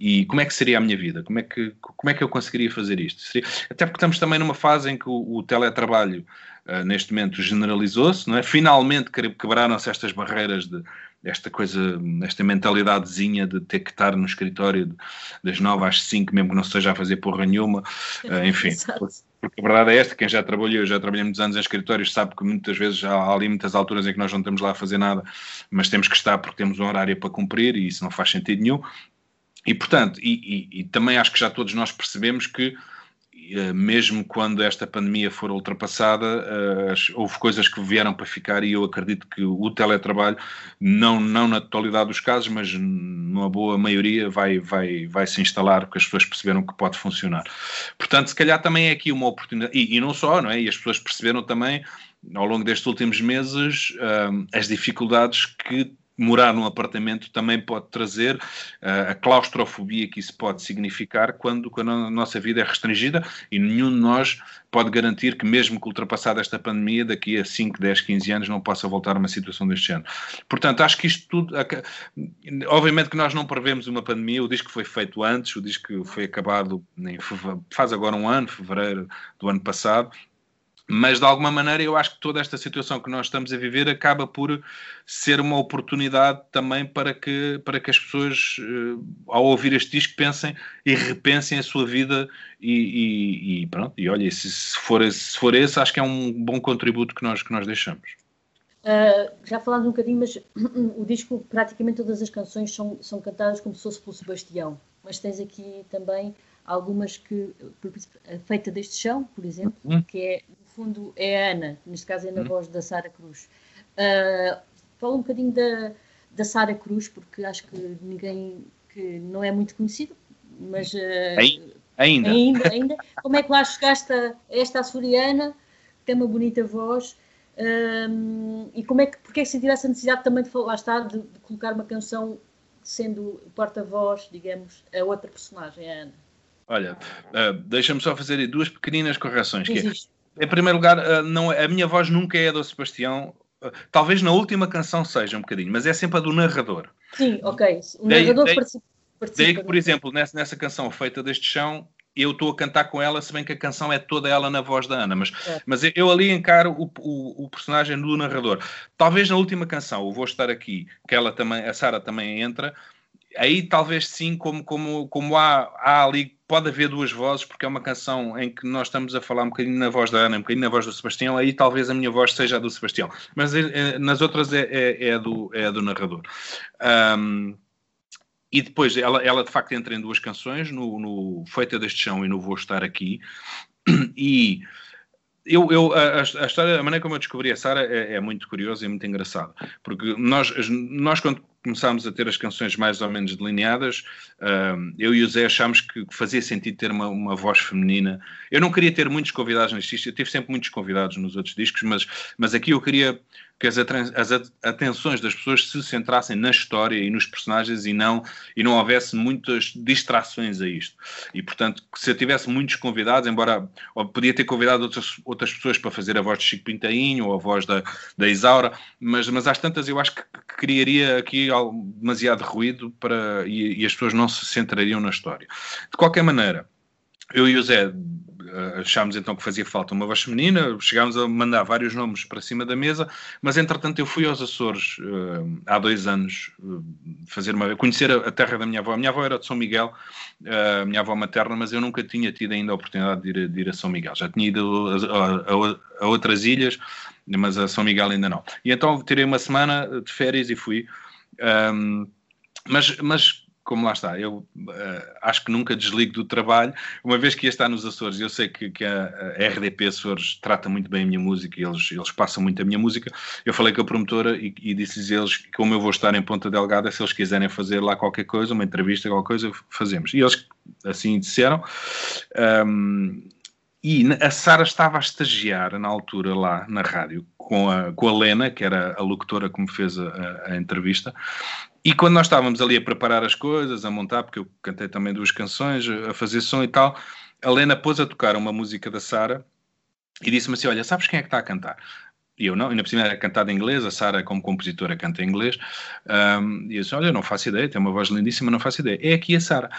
e como é que seria a minha vida? Como é que, como é que eu conseguiria fazer isto? Seria, até porque estamos também numa fase em que o, o teletrabalho uh, neste momento generalizou-se, não é? Finalmente quebraram-se estas barreiras de esta coisa, esta mentalidadezinha de ter que estar no escritório das nove às cinco, mesmo que não seja a fazer porra nenhuma, uh, enfim porque a verdade é esta, quem já trabalhou, já trabalhei muitos anos em escritórios, sabe que muitas vezes há ali muitas alturas em que nós não estamos lá a fazer nada, mas temos que estar porque temos um horário para cumprir e isso não faz sentido nenhum. E, portanto, e, e, e também acho que já todos nós percebemos que mesmo quando esta pandemia for ultrapassada, eh, houve coisas que vieram para ficar e eu acredito que o teletrabalho, não, não na totalidade dos casos, mas numa boa maioria, vai, vai, vai se instalar porque as pessoas perceberam que pode funcionar. Portanto, se calhar também é aqui uma oportunidade, e, e não só, não é? E as pessoas perceberam também ao longo destes últimos meses eh, as dificuldades que morar num apartamento também pode trazer uh, a claustrofobia que isso pode significar quando, quando a nossa vida é restringida e nenhum de nós pode garantir que mesmo que ultrapassada esta pandemia, daqui a 5, 10, 15 anos não possa voltar a uma situação deste género. Portanto, acho que isto tudo... Obviamente que nós não prevemos uma pandemia, o disco foi feito antes, o disco foi acabado em, faz agora um ano, fevereiro do ano passado, mas de alguma maneira eu acho que toda esta situação que nós estamos a viver acaba por ser uma oportunidade também para que, para que as pessoas, uh, ao ouvir este disco, pensem e repensem a sua vida e, e, e pronto, e olha, se, se, for, se for esse, acho que é um bom contributo que nós, que nós deixamos. Uh, já falámos um bocadinho, mas o disco, praticamente todas as canções são, são cantadas como se fosse pelo Sebastião, mas tens aqui também algumas que, feita deste chão, por exemplo, uhum. que é fundo é a Ana, neste caso é na hum. voz da Sara Cruz. Uh, fala um bocadinho da, da Sara Cruz, porque acho que ninguém que não é muito conhecido, mas uh, ainda. ainda. ainda, Como é que lá chegaste a esta açoriana, que tem uma bonita voz, um, e como é que, porque é que sentiram essa necessidade também de falar, está, de, de colocar uma canção sendo porta-voz, digamos, a outra personagem, a Ana? Olha, uh, deixa-me só fazer duas pequeninas correções. Que é, em primeiro lugar, uh, não, a minha voz nunca é a do Sebastião. Uh, talvez na última canção seja um bocadinho, mas é sempre a do narrador. Sim, ok. O narrador daí, participa. Daí que, por exemplo, nessa, nessa canção feita deste chão, eu estou a cantar com ela, se bem que a canção é toda ela na voz da Ana, mas, é. mas eu ali encaro o, o, o, personagem do narrador. Talvez na última canção, o Vou Estar Aqui, que ela também, a Sara também entra, aí talvez sim, como, como, como há, há ali, pode haver duas vozes, porque é uma canção em que nós estamos a falar um bocadinho na voz da Ana, um bocadinho na voz do Sebastião, aí talvez a minha voz seja a do Sebastião, mas é, nas outras é, é, é, do, é do narrador. Um, e depois ela, ela de facto entra em duas canções, no, no Feita deste Chão e no Vou Estar Aqui, e eu, eu a, a, história, a maneira como eu descobri a Sara é, é, muito curiosa e muito engraçada, porque nós, nós quando começámos a ter as canções mais ou menos delineadas, eu e o Zé achámos que fazia sentido ter uma, uma voz feminina. Eu não queria ter muitos convidados neste disco, eu tive sempre muitos convidados nos outros discos, mas, mas aqui eu queria que as, atenções das pessoas se centrassem na história e nos personagens e não, e não houvesse muitas distrações a isto. E, portanto, se eu tivesse muitos convidados, embora podia ter convidado outras, outras pessoas para fazer a voz de Chico Pintainho ou a voz da, da Isaura, mas, mas às tantas eu acho que criaria aqui demasiado ruído para, e, e as pessoas não se centrariam na história. De qualquer maneira, eu e o Zé achámos então que fazia falta uma voz feminina, chegámos a mandar vários nomes para cima da mesa, mas entretanto eu fui aos Açores uh, há dois anos uh, fazer uma conhecer a, a, terra da minha avó. A minha avó era de São Miguel, uh, a minha avó materna, mas eu nunca tinha tido ainda a oportunidade de ir, de ir a São Miguel. Já tinha ido a, a, a, outras ilhas, mas a São Miguel ainda não. E então tirei uma semana de férias e fui. Um, mas, mas como lá está, eu uh, acho que nunca desligo do trabalho, uma vez que ia estar nos Açores, eu sei que, que a, RDP Açores trata muito bem a minha música eles, eles passam muito a minha música, eu falei com a promotora e, e disse-lhes eles que como eu vou estar em Ponta Delgada, se eles quiserem fazer lá qualquer coisa, uma entrevista, qualquer coisa, fazemos. E eles assim disseram. Um, e a Sara estava a estagiar na altura lá na rádio com a, com a Lena, que era a locutora que me fez a, a entrevista, e quando nós estávamos ali a preparar as coisas, a montar, porque eu cantei também duas canções, a fazer som e tal, a Lena pôs a tocar uma música da Sara e disse-me assim: Olha, sabes quem é que está a cantar? E eu não, ainda por cima era cantada em inglês, a Sara, como compositora, canta em inglês. Um, e eu disse: Olha, não faço ideia, tem uma voz lindíssima, não faço ideia. É aqui a Sara.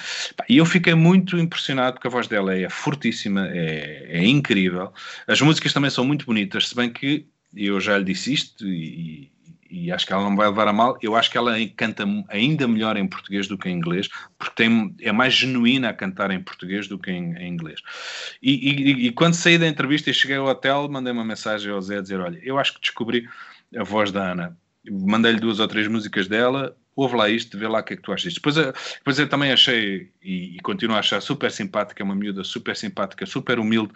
E eu fiquei muito impressionado porque a voz dela é fortíssima, é, é incrível. As músicas também são muito bonitas, se bem que eu já lhe disse isto e, e acho que ela não vai levar a mal. Eu acho que ela canta ainda melhor em português do que em inglês, porque tem, é mais genuína a cantar em português do que em, em inglês. E, e, e, quando saí da entrevista e cheguei ao hotel, mandei uma mensagem ao Zé a dizer: Olha, eu acho que descobri a voz da Ana. Mandei-lhe duas ou três músicas dela, ouve lá isto, vê lá o que é que tu achas. Depois, eh, depois eu também achei, e, e continuo a achar super simpática, uma miúda super simpática, super humilde,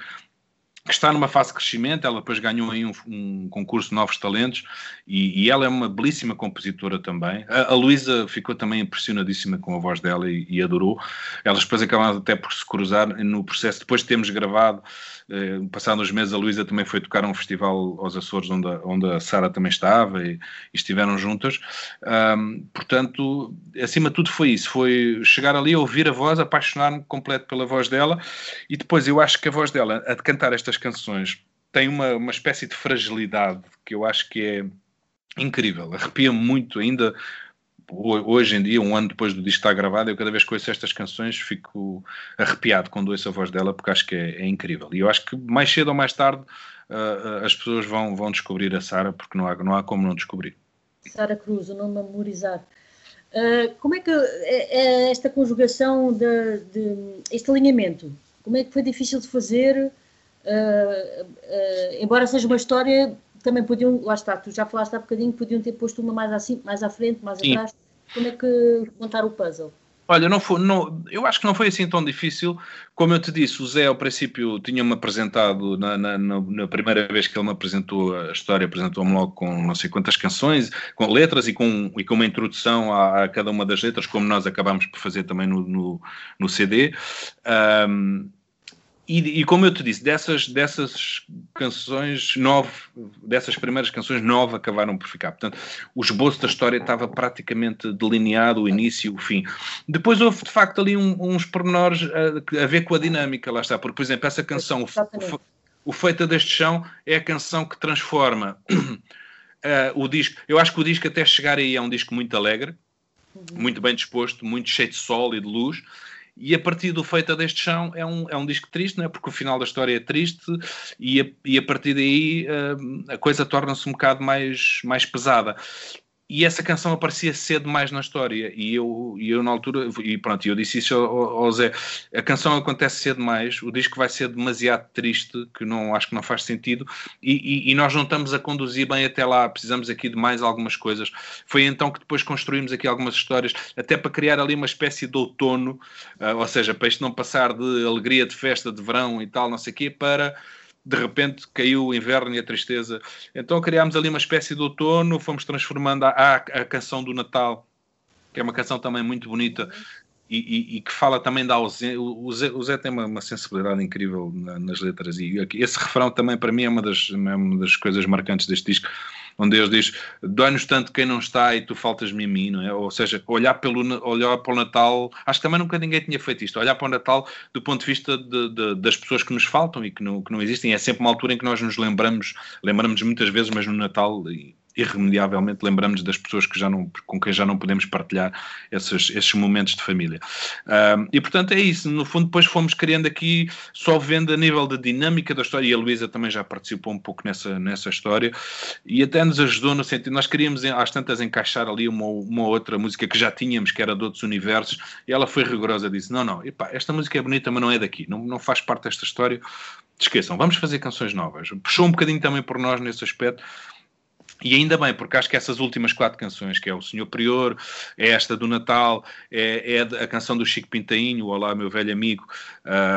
que está numa fase de crescimento, ela depois ganhou aí um, um concurso de Novos Talentos e, e, ela é uma belíssima compositora também. A, a Luísa ficou também impressionadíssima com a voz dela e, e, adorou. Elas depois acabaram até por se cruzar no processo, depois de termos gravado eh, passados uns meses, a Luísa também foi tocar a um festival aos Açores, onde a, onde a Sara também estava e, e estiveram juntas. Um, portanto, acima de tudo foi isso: foi chegar ali, ouvir a voz, apaixonar-me completo pela voz dela. E depois eu acho que a voz dela, a de cantar estas canções, tem uma, uma espécie de fragilidade que eu acho que é incrível. Arrepia-me muito ainda hoje em dia, um ano depois do disco estar gravado, eu cada vez que ouço estas canções fico arrepiado quando ouço a voz dela, porque acho que é, é incrível. E eu acho que mais cedo ou mais tarde uh, as pessoas vão, vão descobrir a Sara, porque não há, não há como não descobrir. Sara Cruz, o nome a memorizar. Uh, como é que é, é esta conjugação, de, de, este alinhamento, como é que foi difícil de fazer? Uh, embora seja uma história também podiam, lá está, tu já falaste há bocadinho, podiam ter posto uma mais, assim, mais à frente, mais Sim. atrás. Como é que montar o puzzle? Olha, não foi, não, eu acho que não foi assim tão difícil. Como eu te disse, o Zé ao princípio tinha-me apresentado, na, na, na, primeira vez que ele me apresentou a história, apresentou-me logo com não sei quantas canções, com letras e com, e com uma introdução a, a cada uma das letras, como nós acabámos por fazer também no, no, no CD. Um, e, e, como eu te disse, dessas, dessas canções, nove, dessas primeiras canções, nove acabaram por ficar. Portanto, o esboço da história estava praticamente delineado, o início e o fim. Depois houve, de facto, ali um, uns pormenores a, a, ver com a dinâmica, lá está. Porque, por exemplo, essa canção, o, o Feita deste Chão, é a canção que transforma uh, o disco. Eu acho que o disco, até chegar aí, é um disco muito alegre, uhum. muito bem disposto, muito cheio de sol e de luz e a partir do Feita deste Chão é um, é um disco triste, não é? porque o final da história é triste e a, e a partir daí uh, a coisa torna-se um bocado mais, mais pesada e essa canção aparecia cedo mais na história. E eu, e eu na altura e pronto, eu disse isso ao, ao, Zé a canção acontece cedo mais o disco vai ser demasiado triste que não, acho que não faz sentido e, e, e, nós não estamos a conduzir bem até lá precisamos aqui de mais algumas coisas. Foi então que depois construímos aqui algumas histórias até para criar ali uma espécie de outono uh, ou seja, para isto não passar de alegria de festa de verão e tal, não sei o quê, para de repente caiu o inverno e a tristeza. Então criámos ali uma espécie de outono, fomos transformando a, a, a canção do Natal, que é uma canção também muito bonita e, e, e que fala também da ausência. O Zé, o Zé tem uma, uma, sensibilidade incrível na, nas letras e esse refrão também para mim é uma das, é uma das coisas marcantes deste disco onde Deus diz: dói-nos tanto quem não está e tu faltas-me a mim, não é? Ou seja, olhar, pelo, olhar para o Natal, acho que também nunca ninguém tinha feito isto, olhar para o Natal do ponto de vista de, de, das pessoas que nos faltam e que não, que não existem. É sempre uma altura em que nós nos lembramos, lembramos muitas vezes, mas no Natal. E, irremediavelmente lembramos das pessoas que já não, com quem já não podemos partilhar esses, esses momentos de família. Um, e portanto é isso, no fundo depois fomos criando aqui, só vendo a nível da dinâmica da história, e a Luísa também já participou um pouco nessa, nessa história, e até nos ajudou no sentido, nós queríamos às tantas encaixar ali uma, uma outra música que já tínhamos, que era de outros universos, e ela foi rigorosa, disse, não, não, epá, esta música é bonita, mas não é daqui, não, não faz parte desta história, esqueçam, vamos fazer canções novas. Puxou um bocadinho também por nós nesse aspecto, e ainda bem, porque acho que essas últimas quatro canções, que é o Senhor Prior, é esta do Natal, é, é a canção do Chico Pintainho, Olá, meu velho amigo,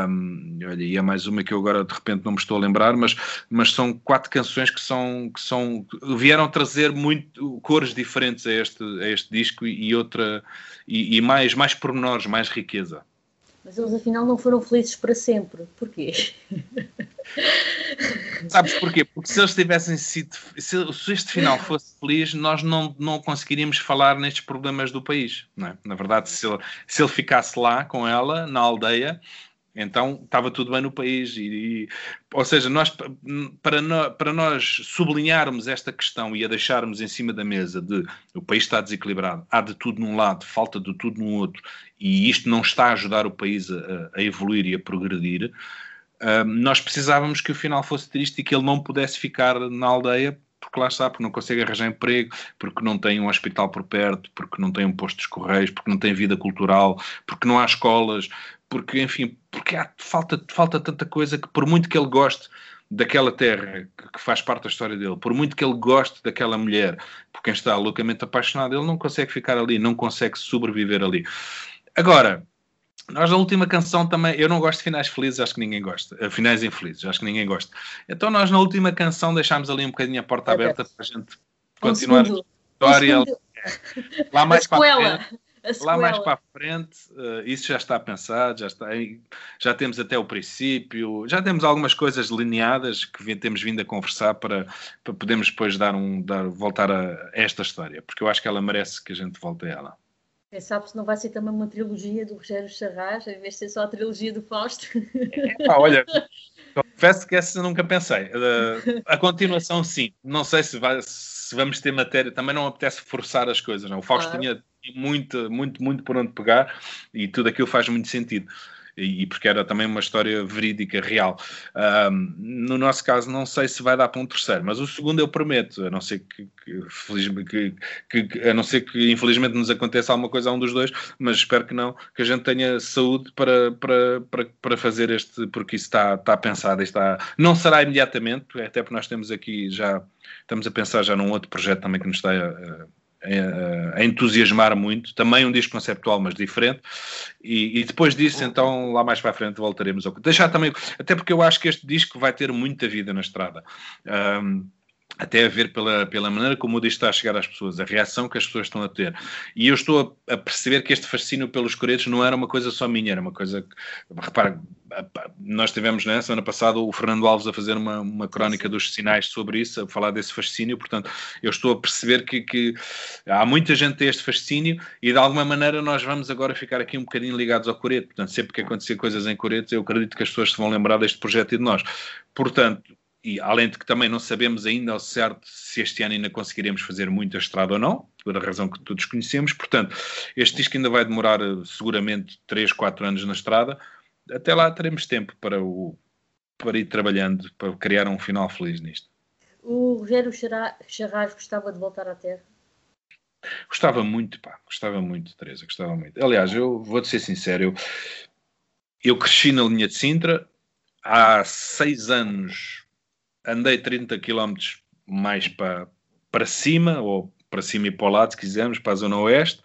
um, olha, e é mais uma que eu agora de repente não me estou a lembrar, mas, mas são quatro canções que são, que são vieram trazer muito cores diferentes a este, a este disco e, outra e, e, mais, mais pormenores, mais riqueza. Mas eles afinal não foram felizes para sempre. Porquê? Sabes porquê? Porque se eles tivessem sido. Se, se, este final fosse feliz, nós não, não conseguiríamos falar nestes problemas do país. Não é? Na verdade, se ele, se ele ficasse lá com ela, na aldeia, então estava tudo bem no país. E, e, ou seja, nós, para, no, para nós sublinharmos esta questão e a deixarmos em cima da mesa de o país está desequilibrado, há de tudo num lado, falta de tudo num outro, e isto não está a ajudar o país a, a evoluir e a progredir, uh, nós precisávamos que o final fosse triste e que ele não pudesse ficar na aldeia porque lá está, porque não consegue arranjar emprego, porque não tem um hospital por perto, porque não tem um posto dos correios, porque não tem vida cultural, porque não há escolas, porque, enfim, porque há, falta, falta tanta coisa que, por muito que ele goste daquela terra que faz parte da história dele, por muito que ele goste daquela mulher por quem está loucamente apaixonado, ele não consegue ficar ali, não consegue sobreviver ali. Agora, nós na última canção também, eu não gosto de finais felizes, acho que ninguém gosta. Eh, finais infelizes, acho que ninguém gosta. Então nós na última canção deixámos ali um bocadinho a porta aberta para a gente continuar um a história. Um lá mais para a frente, lá mais para a frente, uh, isso já está pensado, já, está, já temos até o princípio, já temos algumas coisas delineadas que temos vindo a conversar para, para podermos depois dar um, dar, voltar a esta história, porque eu acho que ela merece que a gente volte a ela. Quem sabe se não vai ser também uma trilogia do Rogério Charras, em vez de ser só a trilogia do Fausto. É, olha, confesso que essa nunca pensei. Uh, a continuação, sim. Não sei se, vai, se, vamos ter matéria. Também não apetece forçar as coisas. Não? O Fausto claro. tinha muito, muito, muito por onde pegar e tudo aquilo faz muito sentido e porque era também uma história verídica, real. Um, no nosso caso, não sei se vai dar para um terceiro, mas o segundo eu prometo, a não ser que, que, que, que, a não ser que infelizmente nos aconteça alguma coisa a um dos dois, mas espero que não, que a gente tenha saúde para, para, para, para fazer este, porque isso está, está pensado, está, não será imediatamente, até porque nós temos aqui já, estamos a pensar já num outro projeto também que nos está a, entusiasmar muito, também um disco conceptual, mas diferente, e, e, depois disso, então, lá mais para a frente voltaremos ao... Deixar também, até porque eu acho que este disco vai ter muita vida na estrada. Um, até a ver pela, pela maneira como o disco está a chegar às pessoas, a reação que as pessoas estão a ter. E eu estou a, a perceber que este fascínio pelos coretos não era uma coisa só minha, era uma coisa que, repara, nós tivemos na né, semana passada o Fernando Alves a fazer uma, uma crónica dos sinais sobre isso, a falar desse fascínio, portanto, eu estou a perceber que, que há muita gente tem este fascínio e de alguma maneira nós vamos agora ficar aqui um bocadinho ligados ao coreto, portanto, sempre que acontecer coisas em coreto, eu acredito que as pessoas se vão lembrar deste projeto e de nós. Portanto, e além de que também não sabemos ainda ao certo se este ano ainda conseguiremos fazer muita estrada ou não, por a razão que todos conhecemos. Portanto, este disco ainda vai demorar eh, seguramente 3, 4 anos na estrada. Até lá teremos tempo para, o, para ir trabalhando, para criar um final feliz nisto. O Rogério Charras gostava de voltar à Terra? Gostava muito, pá, gostava muito, Teresa, gostava muito. Aliás, eu vou-te ser sincero, eu, eu cresci na linha de Sintra, há seis anos andei 30 km mais para, para cima, ou para cima e para o lado, se quisermos, para a zona oeste.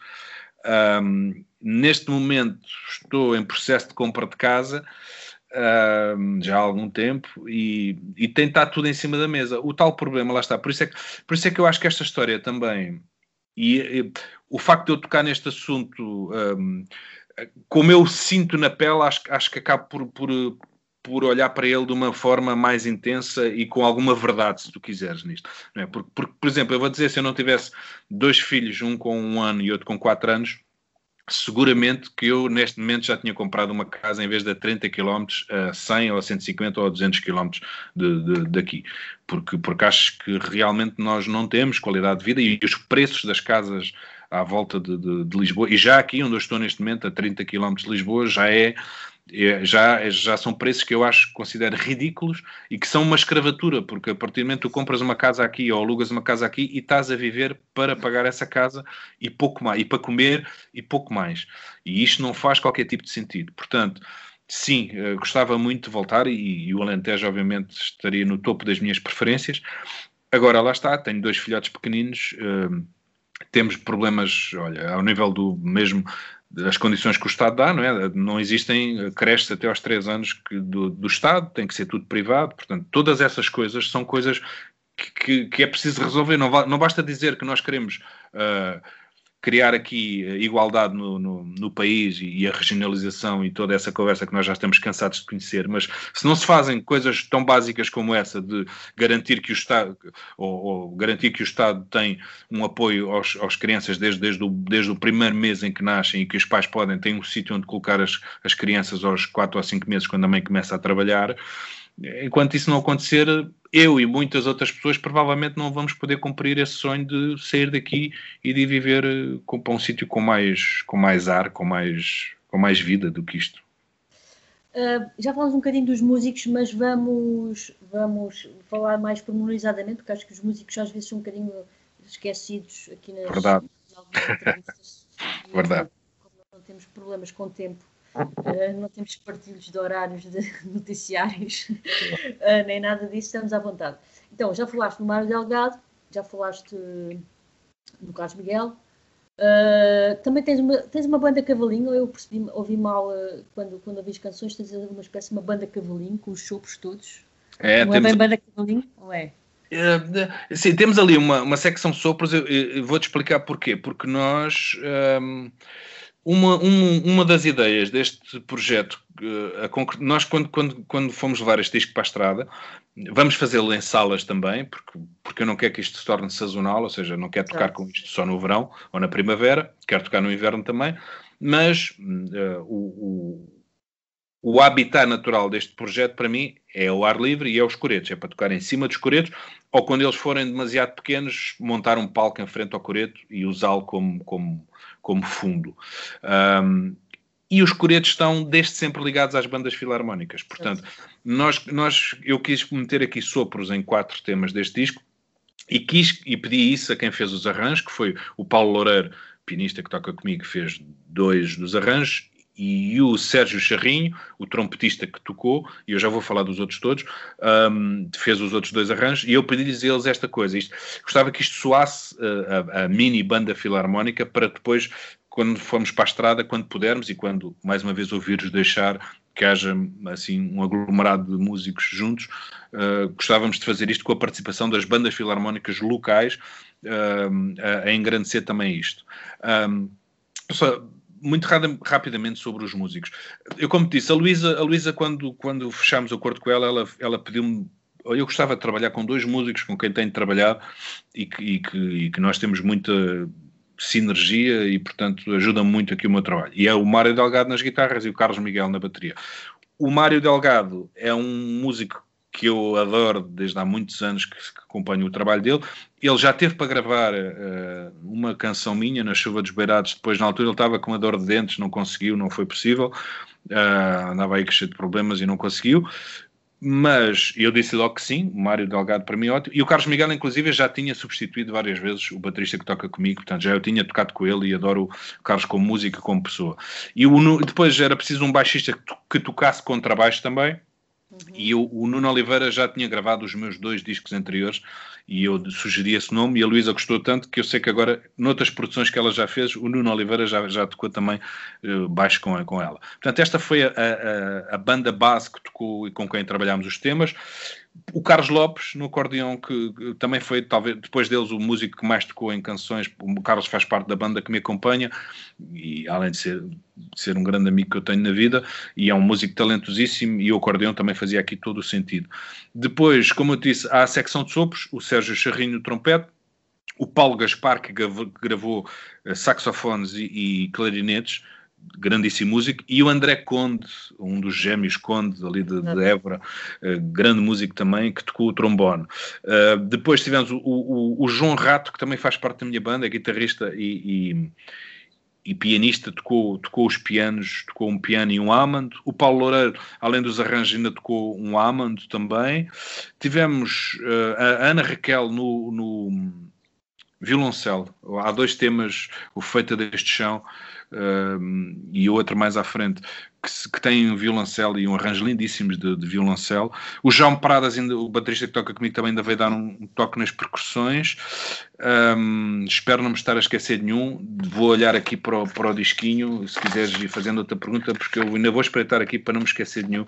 Um, neste momento estou em processo de compra de casa, um, já há algum tempo, e, e tem estado tudo em cima da mesa. O tal problema, lá está. Por isso é que, por isso é que eu acho que esta história também, e, e o facto de eu tocar neste assunto, um, como eu sinto na pele, acho, acho que acabo por, por por olhar para ele de uma forma mais intensa e com alguma verdade, se tu quiseres, nisto. É? porque, porque, por exemplo, eu vou dizer, se eu não tivesse dois filhos, um com um ano e outro com quatro anos, seguramente que eu neste momento já tinha comprado uma casa em vez de 30 km a 100 ou a 150 ou a 200 km de, de, daqui, porque, porque acho que realmente nós não temos qualidade de vida e os preços das casas à volta de, de, de Lisboa, e já aqui onde eu estou neste momento, a 30 km de Lisboa, já é, já, já são preços que eu acho, considero ridículos e que são uma escravatura, porque a partir do momento que tu compras uma casa aqui ou alugas uma casa aqui e estás a viver para pagar essa casa e pouco mais, e para comer e pouco mais. E isto não faz qualquer tipo de sentido. Portanto, sim, eh, gostava muito de voltar e, e o Alentejo, obviamente, estaria no topo das minhas preferências. Agora, lá está, tenho dois filhotes pequeninos. Uh, temos problemas, olha, ao nível do mesmo as condições que o Estado dá, não é? Não existem creches até aos 3 anos que, do, do, Estado, tem que ser tudo privado, portanto, todas essas coisas são coisas que, que, que é preciso resolver. Não, não, basta dizer que nós queremos uh, criar aqui igualdade no, no, no país e, e, a regionalização e toda essa conversa que nós já estamos cansados de conhecer, mas se não se fazem coisas tão básicas como essa de garantir que o Estado ou, ou garantir que o Estado tem um apoio aos, aos crianças desde, desde, o, desde o primeiro mês em que nascem e que os pais podem ter um sítio onde colocar as, as crianças aos 4 ou 5 meses quando a mãe começa a trabalhar, enquanto isso não acontecer, eu e muitas outras pessoas provavelmente não vamos poder cumprir esse sonho de sair daqui e de viver eh, com, para um sítio com mais, com mais ar, com mais, com mais vida do que isto. Uh, já falamos um bocadinho dos músicos, mas vamos, vamos falar mais pormenorizadamente, porque acho que os músicos às vezes são um bocadinho esquecidos aqui nas, Verdade. nas Verdade. Como não temos problemas com o tempo, Uh, não temos partilhos de horários de noticiários, uh, nem nada disso, estamos à vontade. Então, já falaste no Mário Delgado, já falaste no Carlos Miguel. Uh, também tens uma, tens uma banda cavalinho, eu percebi, ouvi mal quando, quando ouvi as canções, tens uma espécie de uma banda cavalinho, com os chopos todos. É, não temos... é bem banda cavalinho, ou é? sim, temos ali uma, uma secção sopros, eu, eu vou-te explicar porquê. Porque nós... Um uma, uma, uma das ideias deste projeto, uh, nós quando, quando, quando fomos levar este disco para a estrada, vamos fazê-lo em salas também, porque, porque eu não quero que isto se torne sazonal, ou seja, não quero tocar com isto só no verão ou na primavera, quero tocar no inverno também, mas uh, o, o, o habitat natural deste projeto para mim é o ar livre e é os coretos, é para tocar em cima dos coretos, ou quando eles forem demasiado pequenos, montar um palco em frente ao coreto e usá-lo como, como como fundo. Um, e os coretos estão desde sempre ligados às bandas filarmónicas. Portanto, nós, nós, eu quis meter aqui sopros em quatro temas deste disco e quis e pedi isso a quem fez os arranjos, que foi o Paulo Loureiro, pianista que toca comigo, fez dois dos arranjos, e o Sérgio Charrinho, o trompetista que tocou, e eu já vou falar dos outros todos, um, fez os outros dois arranjos, e eu pedi-lhes a eles esta coisa. Isto, gostava que isto soasse uh, a, a, mini banda filarmónica para depois, quando formos para a estrada, quando pudermos e quando mais uma vez o vírus deixar, que haja assim um aglomerado de músicos juntos. Uh, gostávamos de fazer isto com a participação das bandas filarmónicas locais, uh, a engrandecer também isto. Um, só, muito rapidamente sobre os músicos. Eu, como disse, a Luísa, a Luísa quando, quando fechámos o acordo com ela, ela, ela pediu-me eu gostava de trabalhar com dois músicos com quem tenho trabalhado e que, e que, e que nós temos muita sinergia e, portanto, ajuda muito aqui o meu trabalho. E é o Mário Delgado nas guitarras e o Carlos Miguel na bateria. O Mário Delgado é um músico que eu adoro desde há muitos anos que, que acompanho o trabalho dele. Ele já teve para gravar uh, uma canção minha na Chuva dos Beirados. Depois, na altura, ele estava com uma dor de dentes, não conseguiu, não foi possível. Uh, andava aí cheio de problemas e não conseguiu mas eu disse logo que sim, o Mário Delgado para mim é ótimo, e o Carlos Miguel inclusive já tinha substituído várias vezes o baterista que toca comigo, portanto já eu tinha tocado com ele e adoro o Carlos como música, como pessoa. E o, depois era preciso um baixista que, que tocasse contrabaixo também. E eu, o Nuno Oliveira já tinha gravado os meus dois discos anteriores, e eu sugeri esse nome e a Luísa gostou tanto que eu sei que agora, noutras produções que ela já fez, o Nuno Oliveira já, já tocou também uh, baixo com, com ela. Portanto, esta foi a, a, a banda base que tocou e com quem trabalhámos os temas o Carlos Lopes no acordeão, que, também foi, talvez, depois deles, o músico que mais tocou em canções. O Carlos faz parte da banda que me acompanha, e além de ser, ser um grande amigo que eu tenho na vida, e é um músico talentosíssimo, e o acordeão também fazia aqui todo o sentido. Depois, como eu disse, há a secção de sopros, o Sérgio Charrinho trompete, o Paulo Gaspar, que gravou, gravou eh, saxofones e, e clarinetes, grandíssimo músico, e o André Conde, um dos gêmeos Conde ali de, de Évora, uh, grande músico também, que tocou o trombone. Uh, depois tivemos o, o, o, João Rato, que também faz parte da minha banda, é guitarrista e, e, e, pianista, tocou, tocou os pianos, tocou um piano e um Hammond. O Paulo Loureiro, além dos arranjos, ainda tocou um Hammond também. Tivemos uh, a Ana Raquel no, no violoncelo. Há dois temas, o Feita deste Chão, uh, e outro mais à frente, que, que tem um violoncelo e um arranjo lindíssimos de, de violoncelo. O João Pradas, ainda, o baterista que toca comigo, também ainda veio dar um, um toque nas percussões. Um, espero não me estar a esquecer de nenhum. Vou olhar aqui para o, para o disquinho, se quiseres ir fazendo outra pergunta, porque eu ainda vou espreitar aqui para não me esquecer de nenhum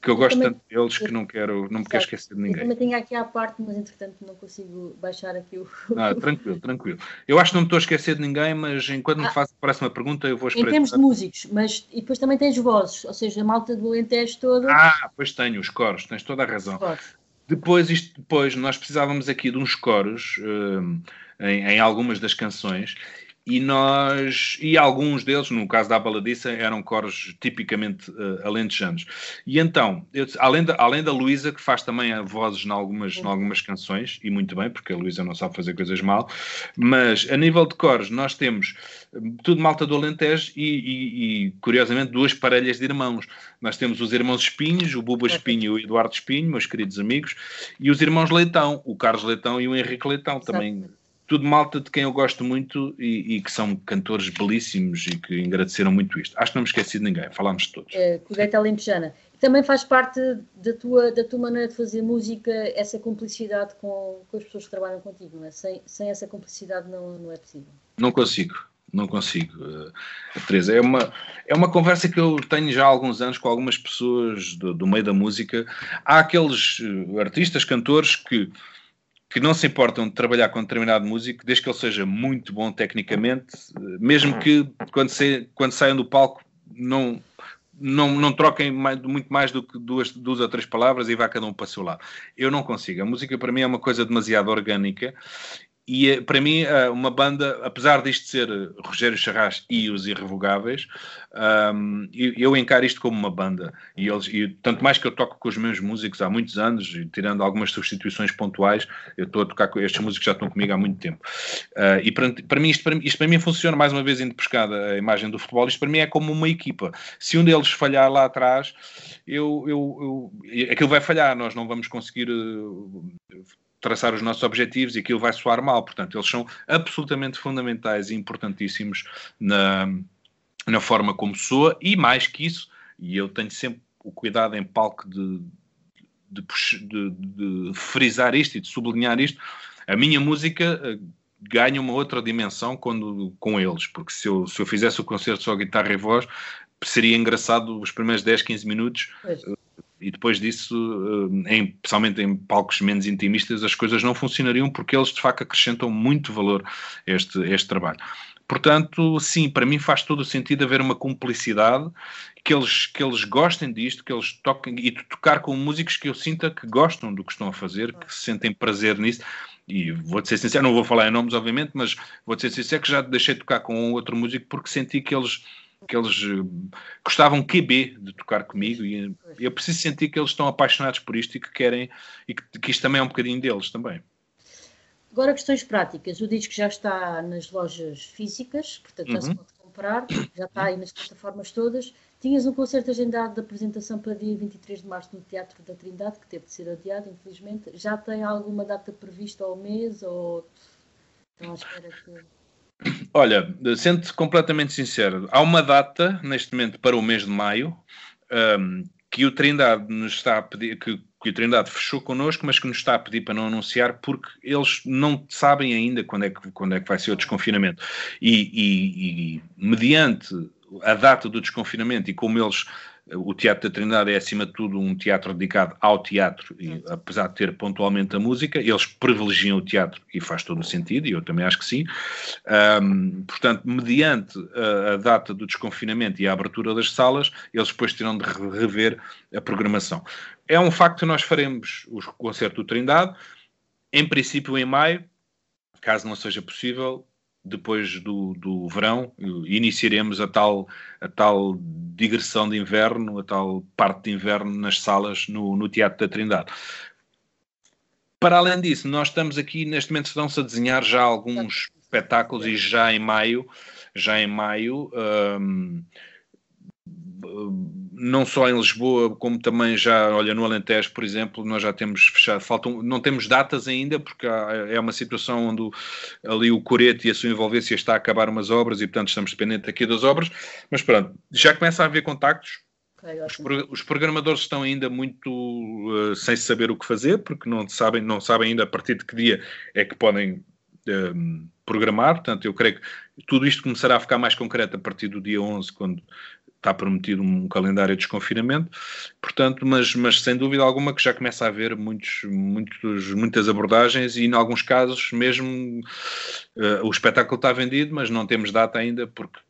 que eu gosto também, tanto deles que não quero, não me quero esquecer de ninguém. Eu também tenho aqui à parte, mas entretanto não consigo baixar aqui o. Ah, tranquilo, tranquilo. Eu acho que não me estou a esquecer de ninguém, mas enquanto ah, me faço a próxima pergunta, eu vou esperar. Em termos de músicos, mas e depois também tens vozes, ou seja, a malta do Alentejo toda. Ah, pois tenho, os coros, tens toda a razão. Depois, isto, depois, nós precisávamos aqui de uns coros uh, em, em algumas das canções e nós e alguns deles, no caso da Baladiça, eram coros tipicamente uh, alentejanos. E então, eu, além, da, além da Luísa, que faz também vozes em algumas, em algumas canções, e muito bem, porque a Luísa não sabe fazer coisas mal, mas a nível de coros, nós temos eh, tudo malta do Alentejo e, e, e, curiosamente, duas parelhas de irmãos. Nós temos os irmãos Espinhos, o Buba Espinho e o Eduardo Espinho, meus queridos amigos, e os irmãos Leitão, o Carlos Leitão e o Henrique Leitão, também tudo malta de quem eu gosto muito e, e, que são cantores belíssimos e que agradeceram muito isto. Acho que não me esqueci de ninguém, falámos de todos. É, Colheita Alentejana. Também faz parte da tua, da tua maneira de fazer música essa cumplicidade com, com as pessoas que trabalham contigo, não é? Sem, sem essa cumplicidade não, não é possível. Não consigo, não consigo, uh, Teresa. É uma, é uma conversa que eu tenho já há alguns anos com algumas pessoas do, do meio da música. Há aqueles uh, artistas, cantores que que não se importam de trabalhar com determinado músico, desde que ele seja muito bom tecnicamente, mesmo que quando, se, quando saiam do palco não, não, não troquem mais, muito mais do que duas, duas ou três palavras e vá cada um para o seu lado. Eu não consigo. A música para mim é uma coisa demasiado orgânica e eh, para mim, eh, uma banda, apesar disto ser eh, Rogério Charras e os Irrevogáveis, eu, encaro isto como uma banda. E, eles, e tanto mais que eu toco com os meus músicos há muitos anos, tirando algumas substituições pontuais, eu estou a tocar com estes músicos já estão comigo há muito tempo. Uh, e para, para, mim, isto, para, isto para mim funciona, mais uma vez, indo pescada a imagem do futebol, isto para mim é como uma equipa. Se um deles falhar lá atrás, eu, eu, eu aquilo vai falhar, nós não vamos conseguir. Traçar os nossos objetivos e aquilo vai soar mal. Portanto, eles são absolutamente fundamentais e importantíssimos na, na forma como soa e mais que isso, e eu tenho sempre o cuidado em palco de, de, de, de frisar isto e de sublinhar isto, a minha música eh, ganha uma outra dimensão quando, com eles, porque se eu, se eu fizesse o concerto só guitarra e voz, seria engraçado os primeiros 10, 15 minutos. E depois disso, em, especialmente em palcos menos intimistas, as coisas não funcionariam porque eles de facto acrescentam muito valor a este, a este trabalho. Portanto, sim, para mim faz todo o sentido haver uma cumplicidade, que eles, que eles gostem disto, que eles toquem e tocar com músicos que eu sinta que gostam do que estão a fazer, que sentem prazer nisso. E vou-te ser sincero, não vou falar em nomes, obviamente, mas vou-te ser sincero que já deixei de tocar com outro músico porque senti que eles que eles eh, gostavam QB de tocar comigo e eu preciso sentir que eles estão apaixonados por isto e que querem e que, que isto também é um bocadinho deles também. Agora, questões práticas. O disco já está nas lojas físicas, portanto já uhum. se pode comprar, já está aí nas plataformas todas. Tinhas um concerto agendado de apresentação para dia 23 de março no Teatro da Trindade, que teve de ser adiado, infelizmente. Já tem alguma data prevista ao mês ou estão à espera que. Olha, sendo completamente sincero, há uma data neste momento para o mês de maio um, que o Trindade nos está a pedir, que que a Trindade fechou connosco, mas que nos está a pedir para não anunciar porque eles não sabem ainda quando é que, quando é que vai ser o desconfinamento. E, e, e mediante a data do desconfinamento e como eles o Teatro da Trindade é, acima de tudo, um teatro dedicado ao teatro, e, apesar de ter pontualmente a música, eles privilegiam o teatro e faz todo o sentido, e eu também acho que sim. Um, portanto, mediante a, a, data do desconfinamento e a abertura das salas, eles depois terão de rever a programação. É um facto que nós faremos o concerto do Trindade, em princípio em maio, caso não seja possível, depois do, do verão, iniciaremos a tal, a tal digressão de inverno, a tal parte de inverno nas salas no, no Teatro da Trindade. Para além disso, nós estamos aqui, neste momento estão-se a desenhar já alguns espetáculos e já em maio, já em maio, um, não só em Lisboa, como também já, olha, no Alentejo, por exemplo, nós já temos fechado, faltam, não temos datas ainda, porque há, é uma situação onde o, ali o Coreto e a sua envolvência está a acabar umas obras e, portanto, estamos dependentes aqui das obras, mas pronto, já começa a haver contactos. Okay, os, os, programadores estão ainda muito uh, sem saber o que fazer, porque não sabem, não sabem ainda a partir de que dia é que podem uh, programar. Portanto, eu creio que tudo isto começará a ficar mais concreto a partir do dia 11, quando está prometido um calendário de desconfinamento, portanto, mas, mas sem dúvida alguma que já começa a haver muitos, muitos, muitas abordagens e em alguns casos mesmo uh, o espetáculo está vendido, mas não temos data ainda porque,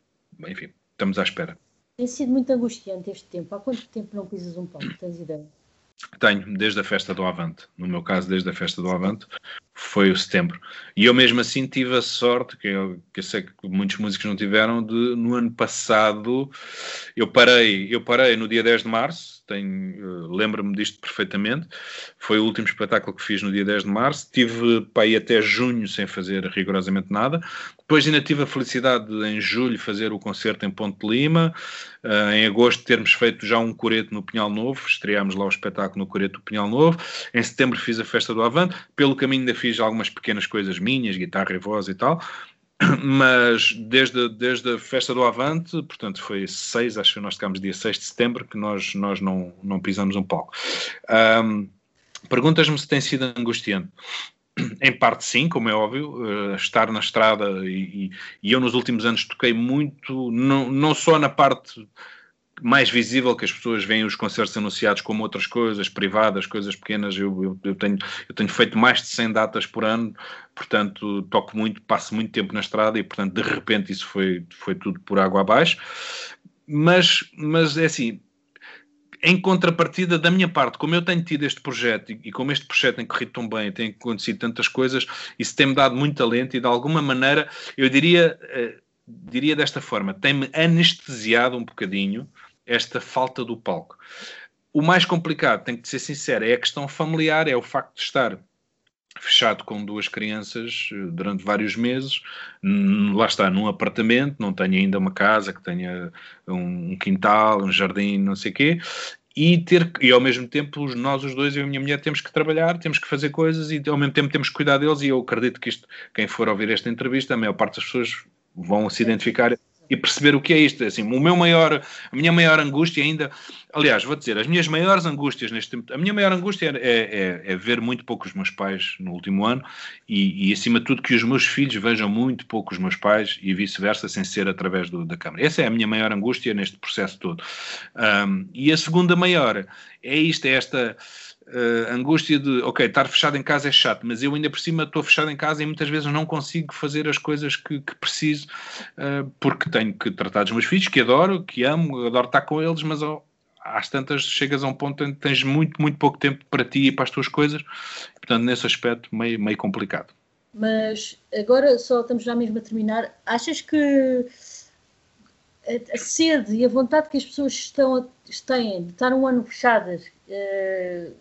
enfim, estamos à espera. Tem sido muito angustiante este tempo. Há quanto tempo não pisas um palco? Tens ideia? Tenho, desde a festa do Avante. No meu caso, desde a festa do Avante, foi o setembro. E eu mesmo assim tive a sorte, que eu, que eu sei que muitos músicos não tiveram, de no ano passado eu parei, eu parei no dia 10 de março, tenho, uh, lembro-me disto perfeitamente, foi o último espetáculo que fiz no dia 10 de março, tive para ir até junho sem fazer rigorosamente nada, depois ainda tive a felicidade de em julho fazer o concerto em Ponte Lima, uh, em agosto termos feito já um coreto no Pinhal Novo, estreámos lá o espetáculo no coreto do Pinhal Novo, em setembro fiz a festa do Avante, pelo caminho ainda fiz algumas pequenas coisas minhas, guitarra e voz e tal, mas desde, desde a festa do Avante, portanto foi 6, acho que nós tocámos dia 6 de setembro, que nós, nós não, não pisamos um palco. Um, Perguntas-me se tem sido angustiante. Em parte sim, como é óbvio, uh, estar na estrada e, e, eu nos últimos anos toquei muito, não, não só na parte mais visível que as pessoas veem os concertos anunciados como outras coisas, privadas, coisas pequenas. Eu, eu, eu, tenho, eu tenho feito mais de 100 datas por ano, portanto, toco muito, passo muito tempo na estrada e, portanto, de repente isso foi, foi tudo por água abaixo. Mas, mas é assim, em contrapartida da minha parte, como eu tenho tido este projeto e, como este projeto tem corrido tão bem, tem acontecido tantas coisas, isso tem-me dado muito talento e de alguma maneira, eu diria, eh, diria desta forma, tem-me anestesiado um bocadinho esta falta do palco. O mais complicado, tenho que ser sincero, é a questão familiar, é o facto de estar fechado com duas crianças eh, durante vários meses, lá está, num apartamento, não tenho ainda uma casa que tenha um quintal, um jardim, não sei o quê, e ter e ao mesmo tempo nós os dois eu e a minha mulher temos que trabalhar temos que fazer coisas e ao mesmo tempo temos que cuidar deles e eu acredito que isto quem for ouvir esta entrevista a maior parte das pessoas vão se identificar e perceber o que é isto. Assim, o meu maior, a minha maior angústia ainda, aliás, vou dizer, as minhas maiores angústias neste tempo, a minha maior angústia é, é, é ver muito pouco os meus pais no último ano e, e, acima de tudo, que os meus filhos vejam muito pouco os meus pais e vice-versa, sem ser através do, da Câmara. Essa é a minha maior angústia neste processo todo. Um, e a segunda maior é isto, é esta uh, angústia de, ok, estar fechado em casa é chato, mas eu ainda por cima estou fechado em casa e muitas vezes não consigo fazer as coisas que, que preciso uh, porque tenho que tratar dos meus filhos, que adoro, que amo, adoro estar com eles, mas oh, às tantas chegas a um ponto em que tens muito, muito pouco tempo para ti e para as tuas coisas, portanto, nesse aspecto, meio, meio complicado. Mas agora só estamos já mesmo a terminar. Achas que a, sede e a vontade que as pessoas estão têm de estar um ano fechadas uh,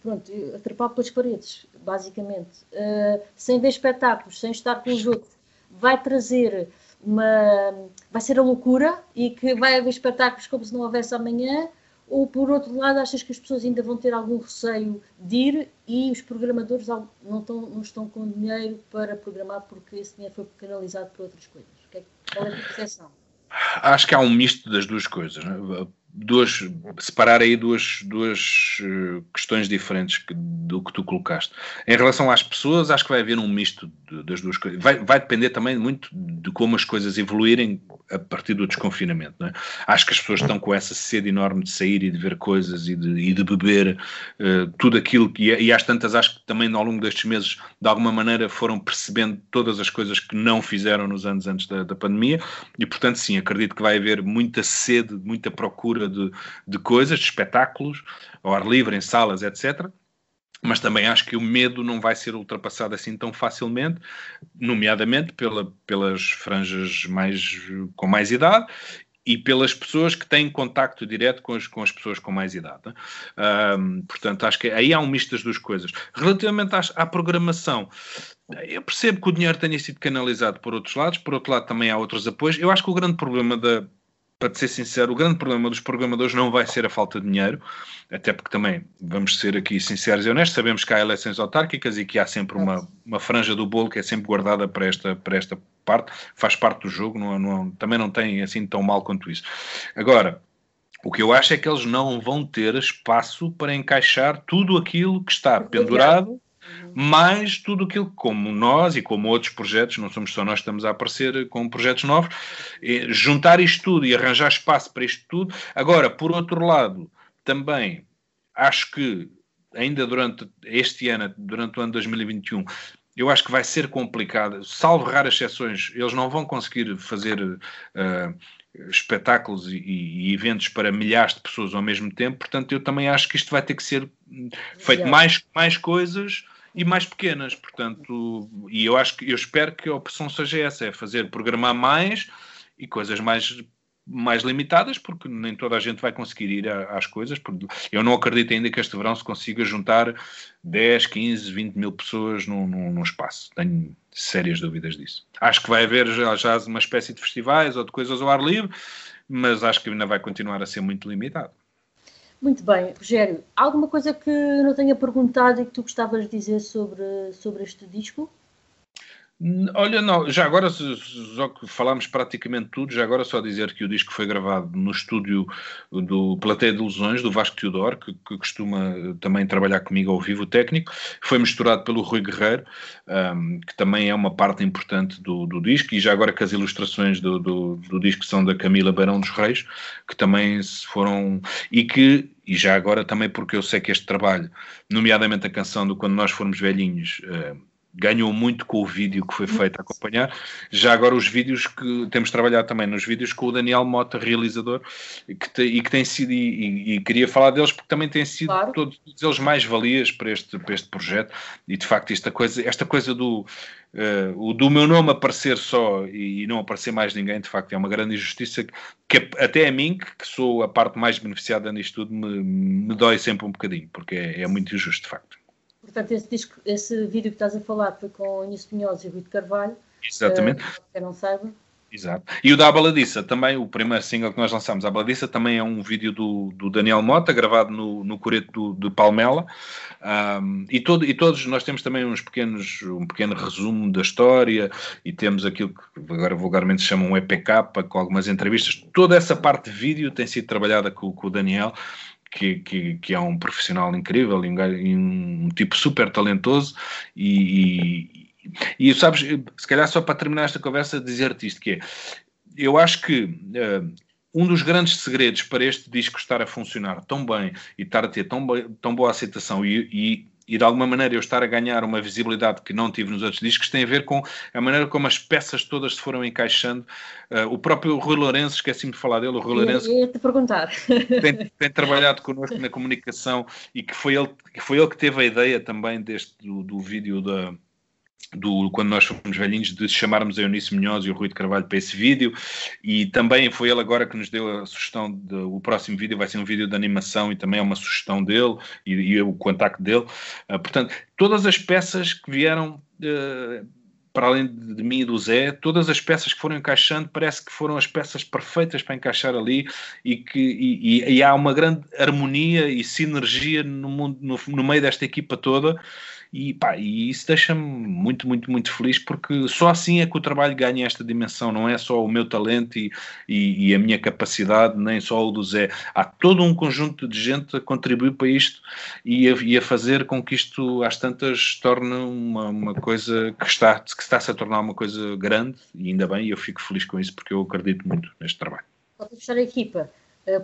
pronto, atrapar pelas paredes, basicamente, uh, sem ver espetáculos, sem estar com os outros, vai trazer uma. vai ser a loucura e que vai haver espetáculos como se não houvesse amanhã, ou por outro lado, achas que as pessoas ainda vão ter algum receio de ir e os programadores não estão, não estão com dinheiro para programar porque esse dinheiro foi canalizado para outras coisas? É qual é a percepção? Acho que há um misto das duas coisas. Né? Duas, separar aí duas, duas uh, questões diferentes que, do que tu colocaste. Em relação às pessoas, acho que vai haver um misto de, das duas coisas. Vai, vai depender também muito de como as coisas evoluírem a partir do desconfinamento. É? Acho que as pessoas estão com essa sede enorme de sair e de ver coisas e de, e de beber uh, tudo aquilo que. E às tantas, acho que também ao longo destes meses, de alguma maneira, foram percebendo todas as coisas que não fizeram nos anos antes da, da pandemia. E, portanto, sim, acredito que vai haver muita sede, muita procura de, de coisas, de espetáculos, ao ar livre, em salas, etc mas também acho que o medo não vai ser ultrapassado assim tão facilmente, nomeadamente pela, pelas franjas mais, com mais idade e pelas pessoas que têm contacto direto com as, com as pessoas com mais idade. Né? Um, portanto, acho que aí há um misto das duas coisas. Relativamente às, à programação, eu percebo que o dinheiro tenha sido canalizado por outros lados, por outro lado também há outros apoios. Eu acho que o grande problema da, para ser sincero, o grande problema dos programadores não vai ser a falta de dinheiro, até porque também, vamos ser aqui sinceros e honestos, sabemos que há eleições autárquicas e que há sempre uma, uma franja do bolo que é sempre guardada para esta, para esta parte, faz parte do jogo, não, não, também não tem assim tão mal quanto isso. Agora, o que eu acho é que eles não vão ter espaço para encaixar tudo aquilo que está pendurado mais tudo aquilo que, como nós e como outros projetos, não somos só nós que estamos a aparecer com projetos novos, juntar isto tudo e arranjar espaço para isto tudo. Agora, por outro lado, também acho que ainda durante este ano, durante o ano 2021, eu acho que vai ser complicado, salvo raras exceções, eles não vão conseguir fazer uh, espetáculos e, e, eventos para milhares de pessoas ao mesmo tempo, portanto eu também acho que isto vai ter que ser feito mais, mais coisas e mais pequenas, portanto, e eu acho que eu espero que a opção seja essa, é fazer programar mais e coisas mais mais limitadas, porque nem toda a gente vai conseguir ir às coisas. Eu não acredito ainda que este verão se consiga juntar 10, 15, 20 mil pessoas num, num, num espaço. Tenho sérias dúvidas disso. Acho que vai haver já, já uma espécie de festivais ou de coisas ao ar livre, mas acho que ainda vai continuar a ser muito limitado. Muito bem, Rogério, alguma coisa que não tenha perguntado e que tu gostavas de dizer sobre, sobre este disco? Olha, não, já agora, só que falámos praticamente tudo, já agora só dizer que o disco foi gravado no estúdio do Plateia de Ilusões, do Vasco Teodoro, que, que, costuma também trabalhar comigo ao vivo técnico, foi misturado pelo Rui Guerreiro, um, que também é uma parte importante do, do, disco, e já agora que as ilustrações do, do, do disco são da Camila Barão dos Reis, que também foram, e que e já agora também porque eu sei que este trabalho, nomeadamente a canção do Quando Nós Formos Velhinhos, ganhou muito com o vídeo que foi feito a acompanhar. Já agora os vídeos que temos trabalhado também nos vídeos com o Daniel Mota, realizador, que te, e que tem sido, e, e, queria falar deles porque também têm sido claro. todos, eles mais valias para este, para este projeto e de facto esta coisa, esta coisa do Uh, o do meu nome aparecer só e, e, não aparecer mais ninguém, de facto, é uma grande injustiça que, que até a mim, que, que, sou a parte mais beneficiada nisto tudo, me, me dói sempre um bocadinho, porque é, é muito injusto, de facto. Portanto, esse, disco, esse vídeo que estás a falar foi com o Inês Pinhos e Rui de Carvalho. Exatamente. Uh, quem não saiba. Exato. E o da Baladiça também, o primeiro single que nós lançámos, a Baladiça, também é um vídeo do, do Daniel Mota, gravado no, no Coreto de Palmela. Um, e, todo, e todos nós temos também uns pequenos, um pequeno resumo da história e temos aquilo que agora vulgarmente se chama um EPK, com algumas entrevistas. Toda essa parte de vídeo tem sido trabalhada com, com o Daniel. Que, que, que, é um profissional incrível e um, um, tipo super talentoso e, e sabes, se calhar só para terminar esta conversa, dizer-te isto: que é, eu acho que uh, um dos grandes segredos para este disco estar a funcionar tão bem e estar a ter tão, tão boa aceitação e, e, e, de alguma maneira eu estar a ganhar uma visibilidade que não tive nos outros discos tem a ver com a maneira como as peças todas se foram encaixando. Uh, o próprio Rui Lourenço, esqueci-me de falar dele, o Rui Lourenço. Eu te perguntar. Tem, tem, trabalhado connosco na comunicação e que foi ele, que foi ele que teve a ideia também deste, do, do vídeo da do, quando nós fomos velhinhos, de chamarmos a Eunice Munhoz e o Rui de Carvalho para esse vídeo, e também foi ele agora que nos deu a sugestão de o próximo vídeo vai ser um vídeo de animação e também é uma sugestão dele e, e o contacto dele. Uh, portanto, todas as peças que vieram. Uh, para além de, de, mim e do Zé, todas as peças que foram encaixando parece que foram as peças perfeitas para encaixar ali e que e, e há uma grande harmonia e sinergia no, mundo, no, no meio desta equipa toda e, pá, e isso deixa-me muito, muito, muito feliz porque só assim é que o trabalho ganha esta dimensão. Não é só o meu talento e, e, e a minha capacidade, nem só o do Zé. Há todo um conjunto de gente a contribuir para isto e a, e a fazer com que isto, às tantas, torne uma, uma coisa que está, que está-se a tornar uma coisa grande e ainda bem. Eu fico feliz com isso porque eu acredito muito neste trabalho. Pode fechar a equipa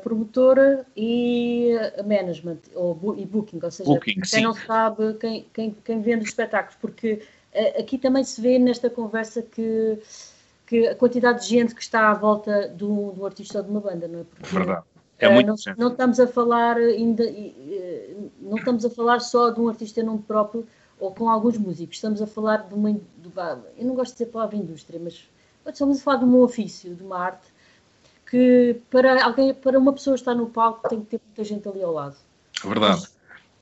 promotora e a management, ou e booking, ou seja, booking, quem sim. não sabe, quem, quem, quem vende os espetáculos, porque uh, aqui também se vê nesta conversa que, que a quantidade de gente que está à volta do, do artista ou de uma banda, não é? Porque, Verdade. É muito não, não, estamos a falar ainda, não estamos a falar só de um artista nome próprio ou com alguns músicos, estamos a falar de uma, de, eu não gosto de dizer a palavra indústria, mas estamos a falar de um ofício, de uma arte, que para alguém, para uma pessoa estar no palco tem que ter muita gente ali ao lado. Verdade. Mas...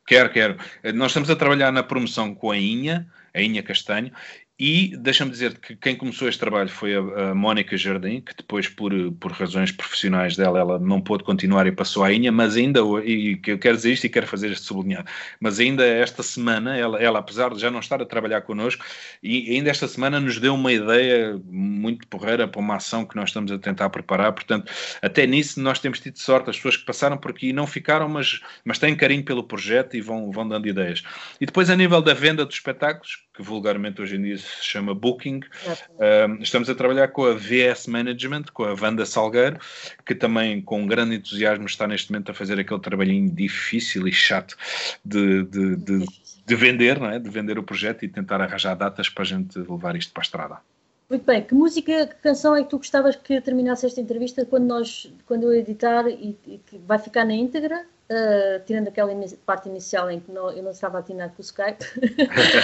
Quero, quero. Nós estamos a trabalhar na promoção com a Inha, a Inha Castanho, e deixa-me dizer que quem começou este trabalho foi a, a Mónica Jardim, que depois, por, por razões profissionais dela, ela não pôde continuar e passou à Inha, mas ainda, e eu quero dizer isto e quero fazer este sublinhar, mas ainda esta semana, ela, ela, apesar de já não estar a trabalhar connosco, e ainda esta semana nos deu uma ideia muito porreira para uma ação que nós estamos a tentar preparar, portanto, até nisso nós temos tido sorte, as pessoas que passaram por aqui não ficaram, mas, mas têm carinho pelo projeto e vão, vão dando ideias. E depois, a nível da venda dos espetáculos, que vulgarmente hoje em dia se chama Booking. Uh, estamos a trabalhar com a VS Management, com a Wanda Salgueiro, que também com grande entusiasmo está neste momento a fazer aquele trabalhinho difícil e chato de, de, de, de vender, não é? de vender o projeto e tentar arranjar datas para a gente levar isto para a estrada. Muito bem, que música, que canção é que tu gostavas que terminasse esta entrevista quando nós, quando eu editar e, e que vai ficar na íntegra? Uh, tirando aquela parte inicial em que não, eu não estava a atinar com o Skype,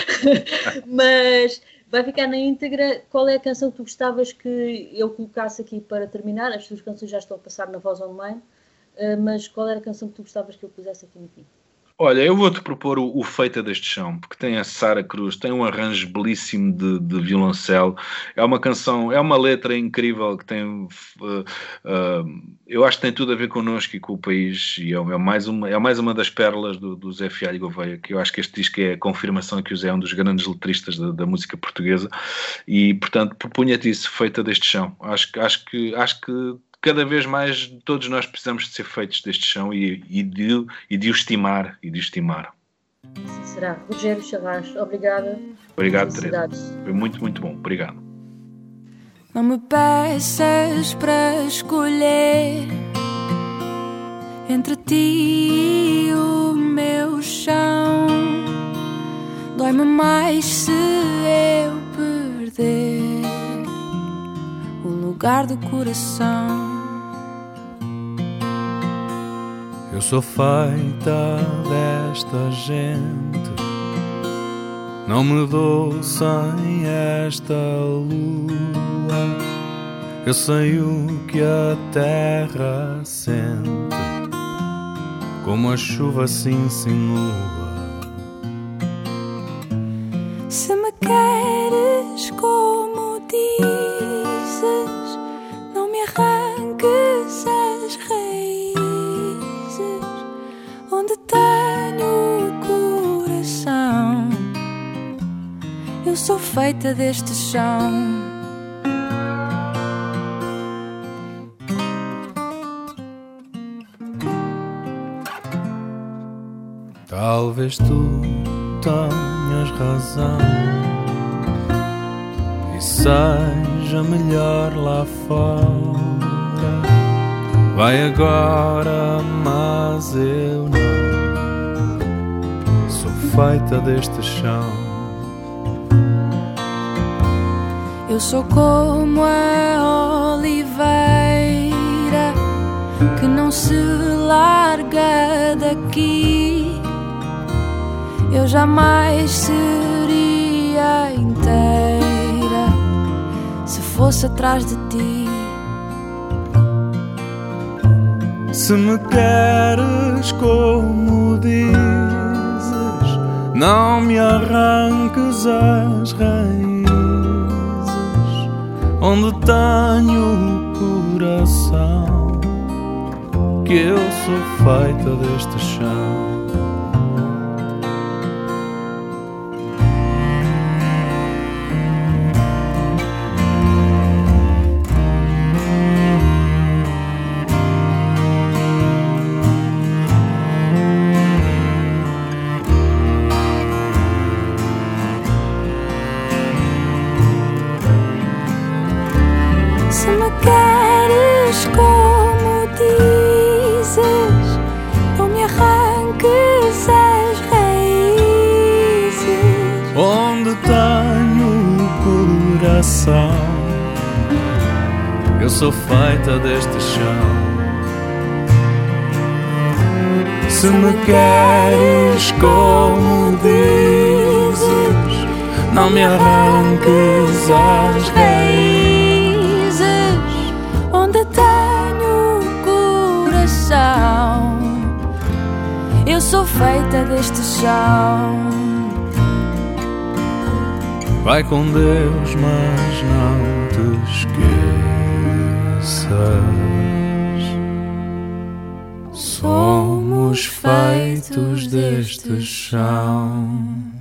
mas vai ficar na íntegra. Qual é a canção que tu gostavas que eu colocasse aqui para terminar? As tuas canções já estão a passar na voz online, uh, mas qual era a canção que tu gostavas que eu pusesse aqui no fim? Olha, eu vou-te propor o, o Feita deste Chão, porque tem a Sara Cruz, tem um arranjo belíssimo de, de, violoncelo, é uma canção, é uma letra incrível que tem. Uh, uh, eu acho que tem tudo a ver connosco e com o país, e é, é mais, uma, é mais uma das pérolas do, do Zé Fialho Gouveia, que eu acho que este disco é a confirmação que o Zé é um dos grandes letristas da, da música portuguesa, e portanto propunha-te isso, Feita deste Chão. Acho, acho que. Acho que cada vez mais todos nós precisamos de ser feitos deste chão e, e, de, e de o estimar e de o estimar. Assim será. Rogério Charras, obrigada. Obrigado, Teresa. Foi muito, muito bom. Obrigado. Não me peças para escolher entre ti e o meu chão. Dói-me mais se eu perder o lugar do coração. Sou feita desta gente. Não me dou sem esta lua. Eu sei o que a terra sente, como a chuva se insinua. Se me queres como dizes sou feita deste chão. Talvez tu tenhas razão e seja melhor lá fora. Vai agora, mas eu não sou feita deste chão. Sou como a oliveira que não se larga daqui eu jamais seria inteira se fosse atrás de ti. Se me queres como dizes, não me arranques as raízes onde tenho o coração, que eu sou feita deste Eu sou feita deste chão. Se me queres como dizes, não me arranques as raízes onde tenho coração. Eu sou feita deste chão. Vai com Deus, mas não te esqueças. Somos feitos deste chão.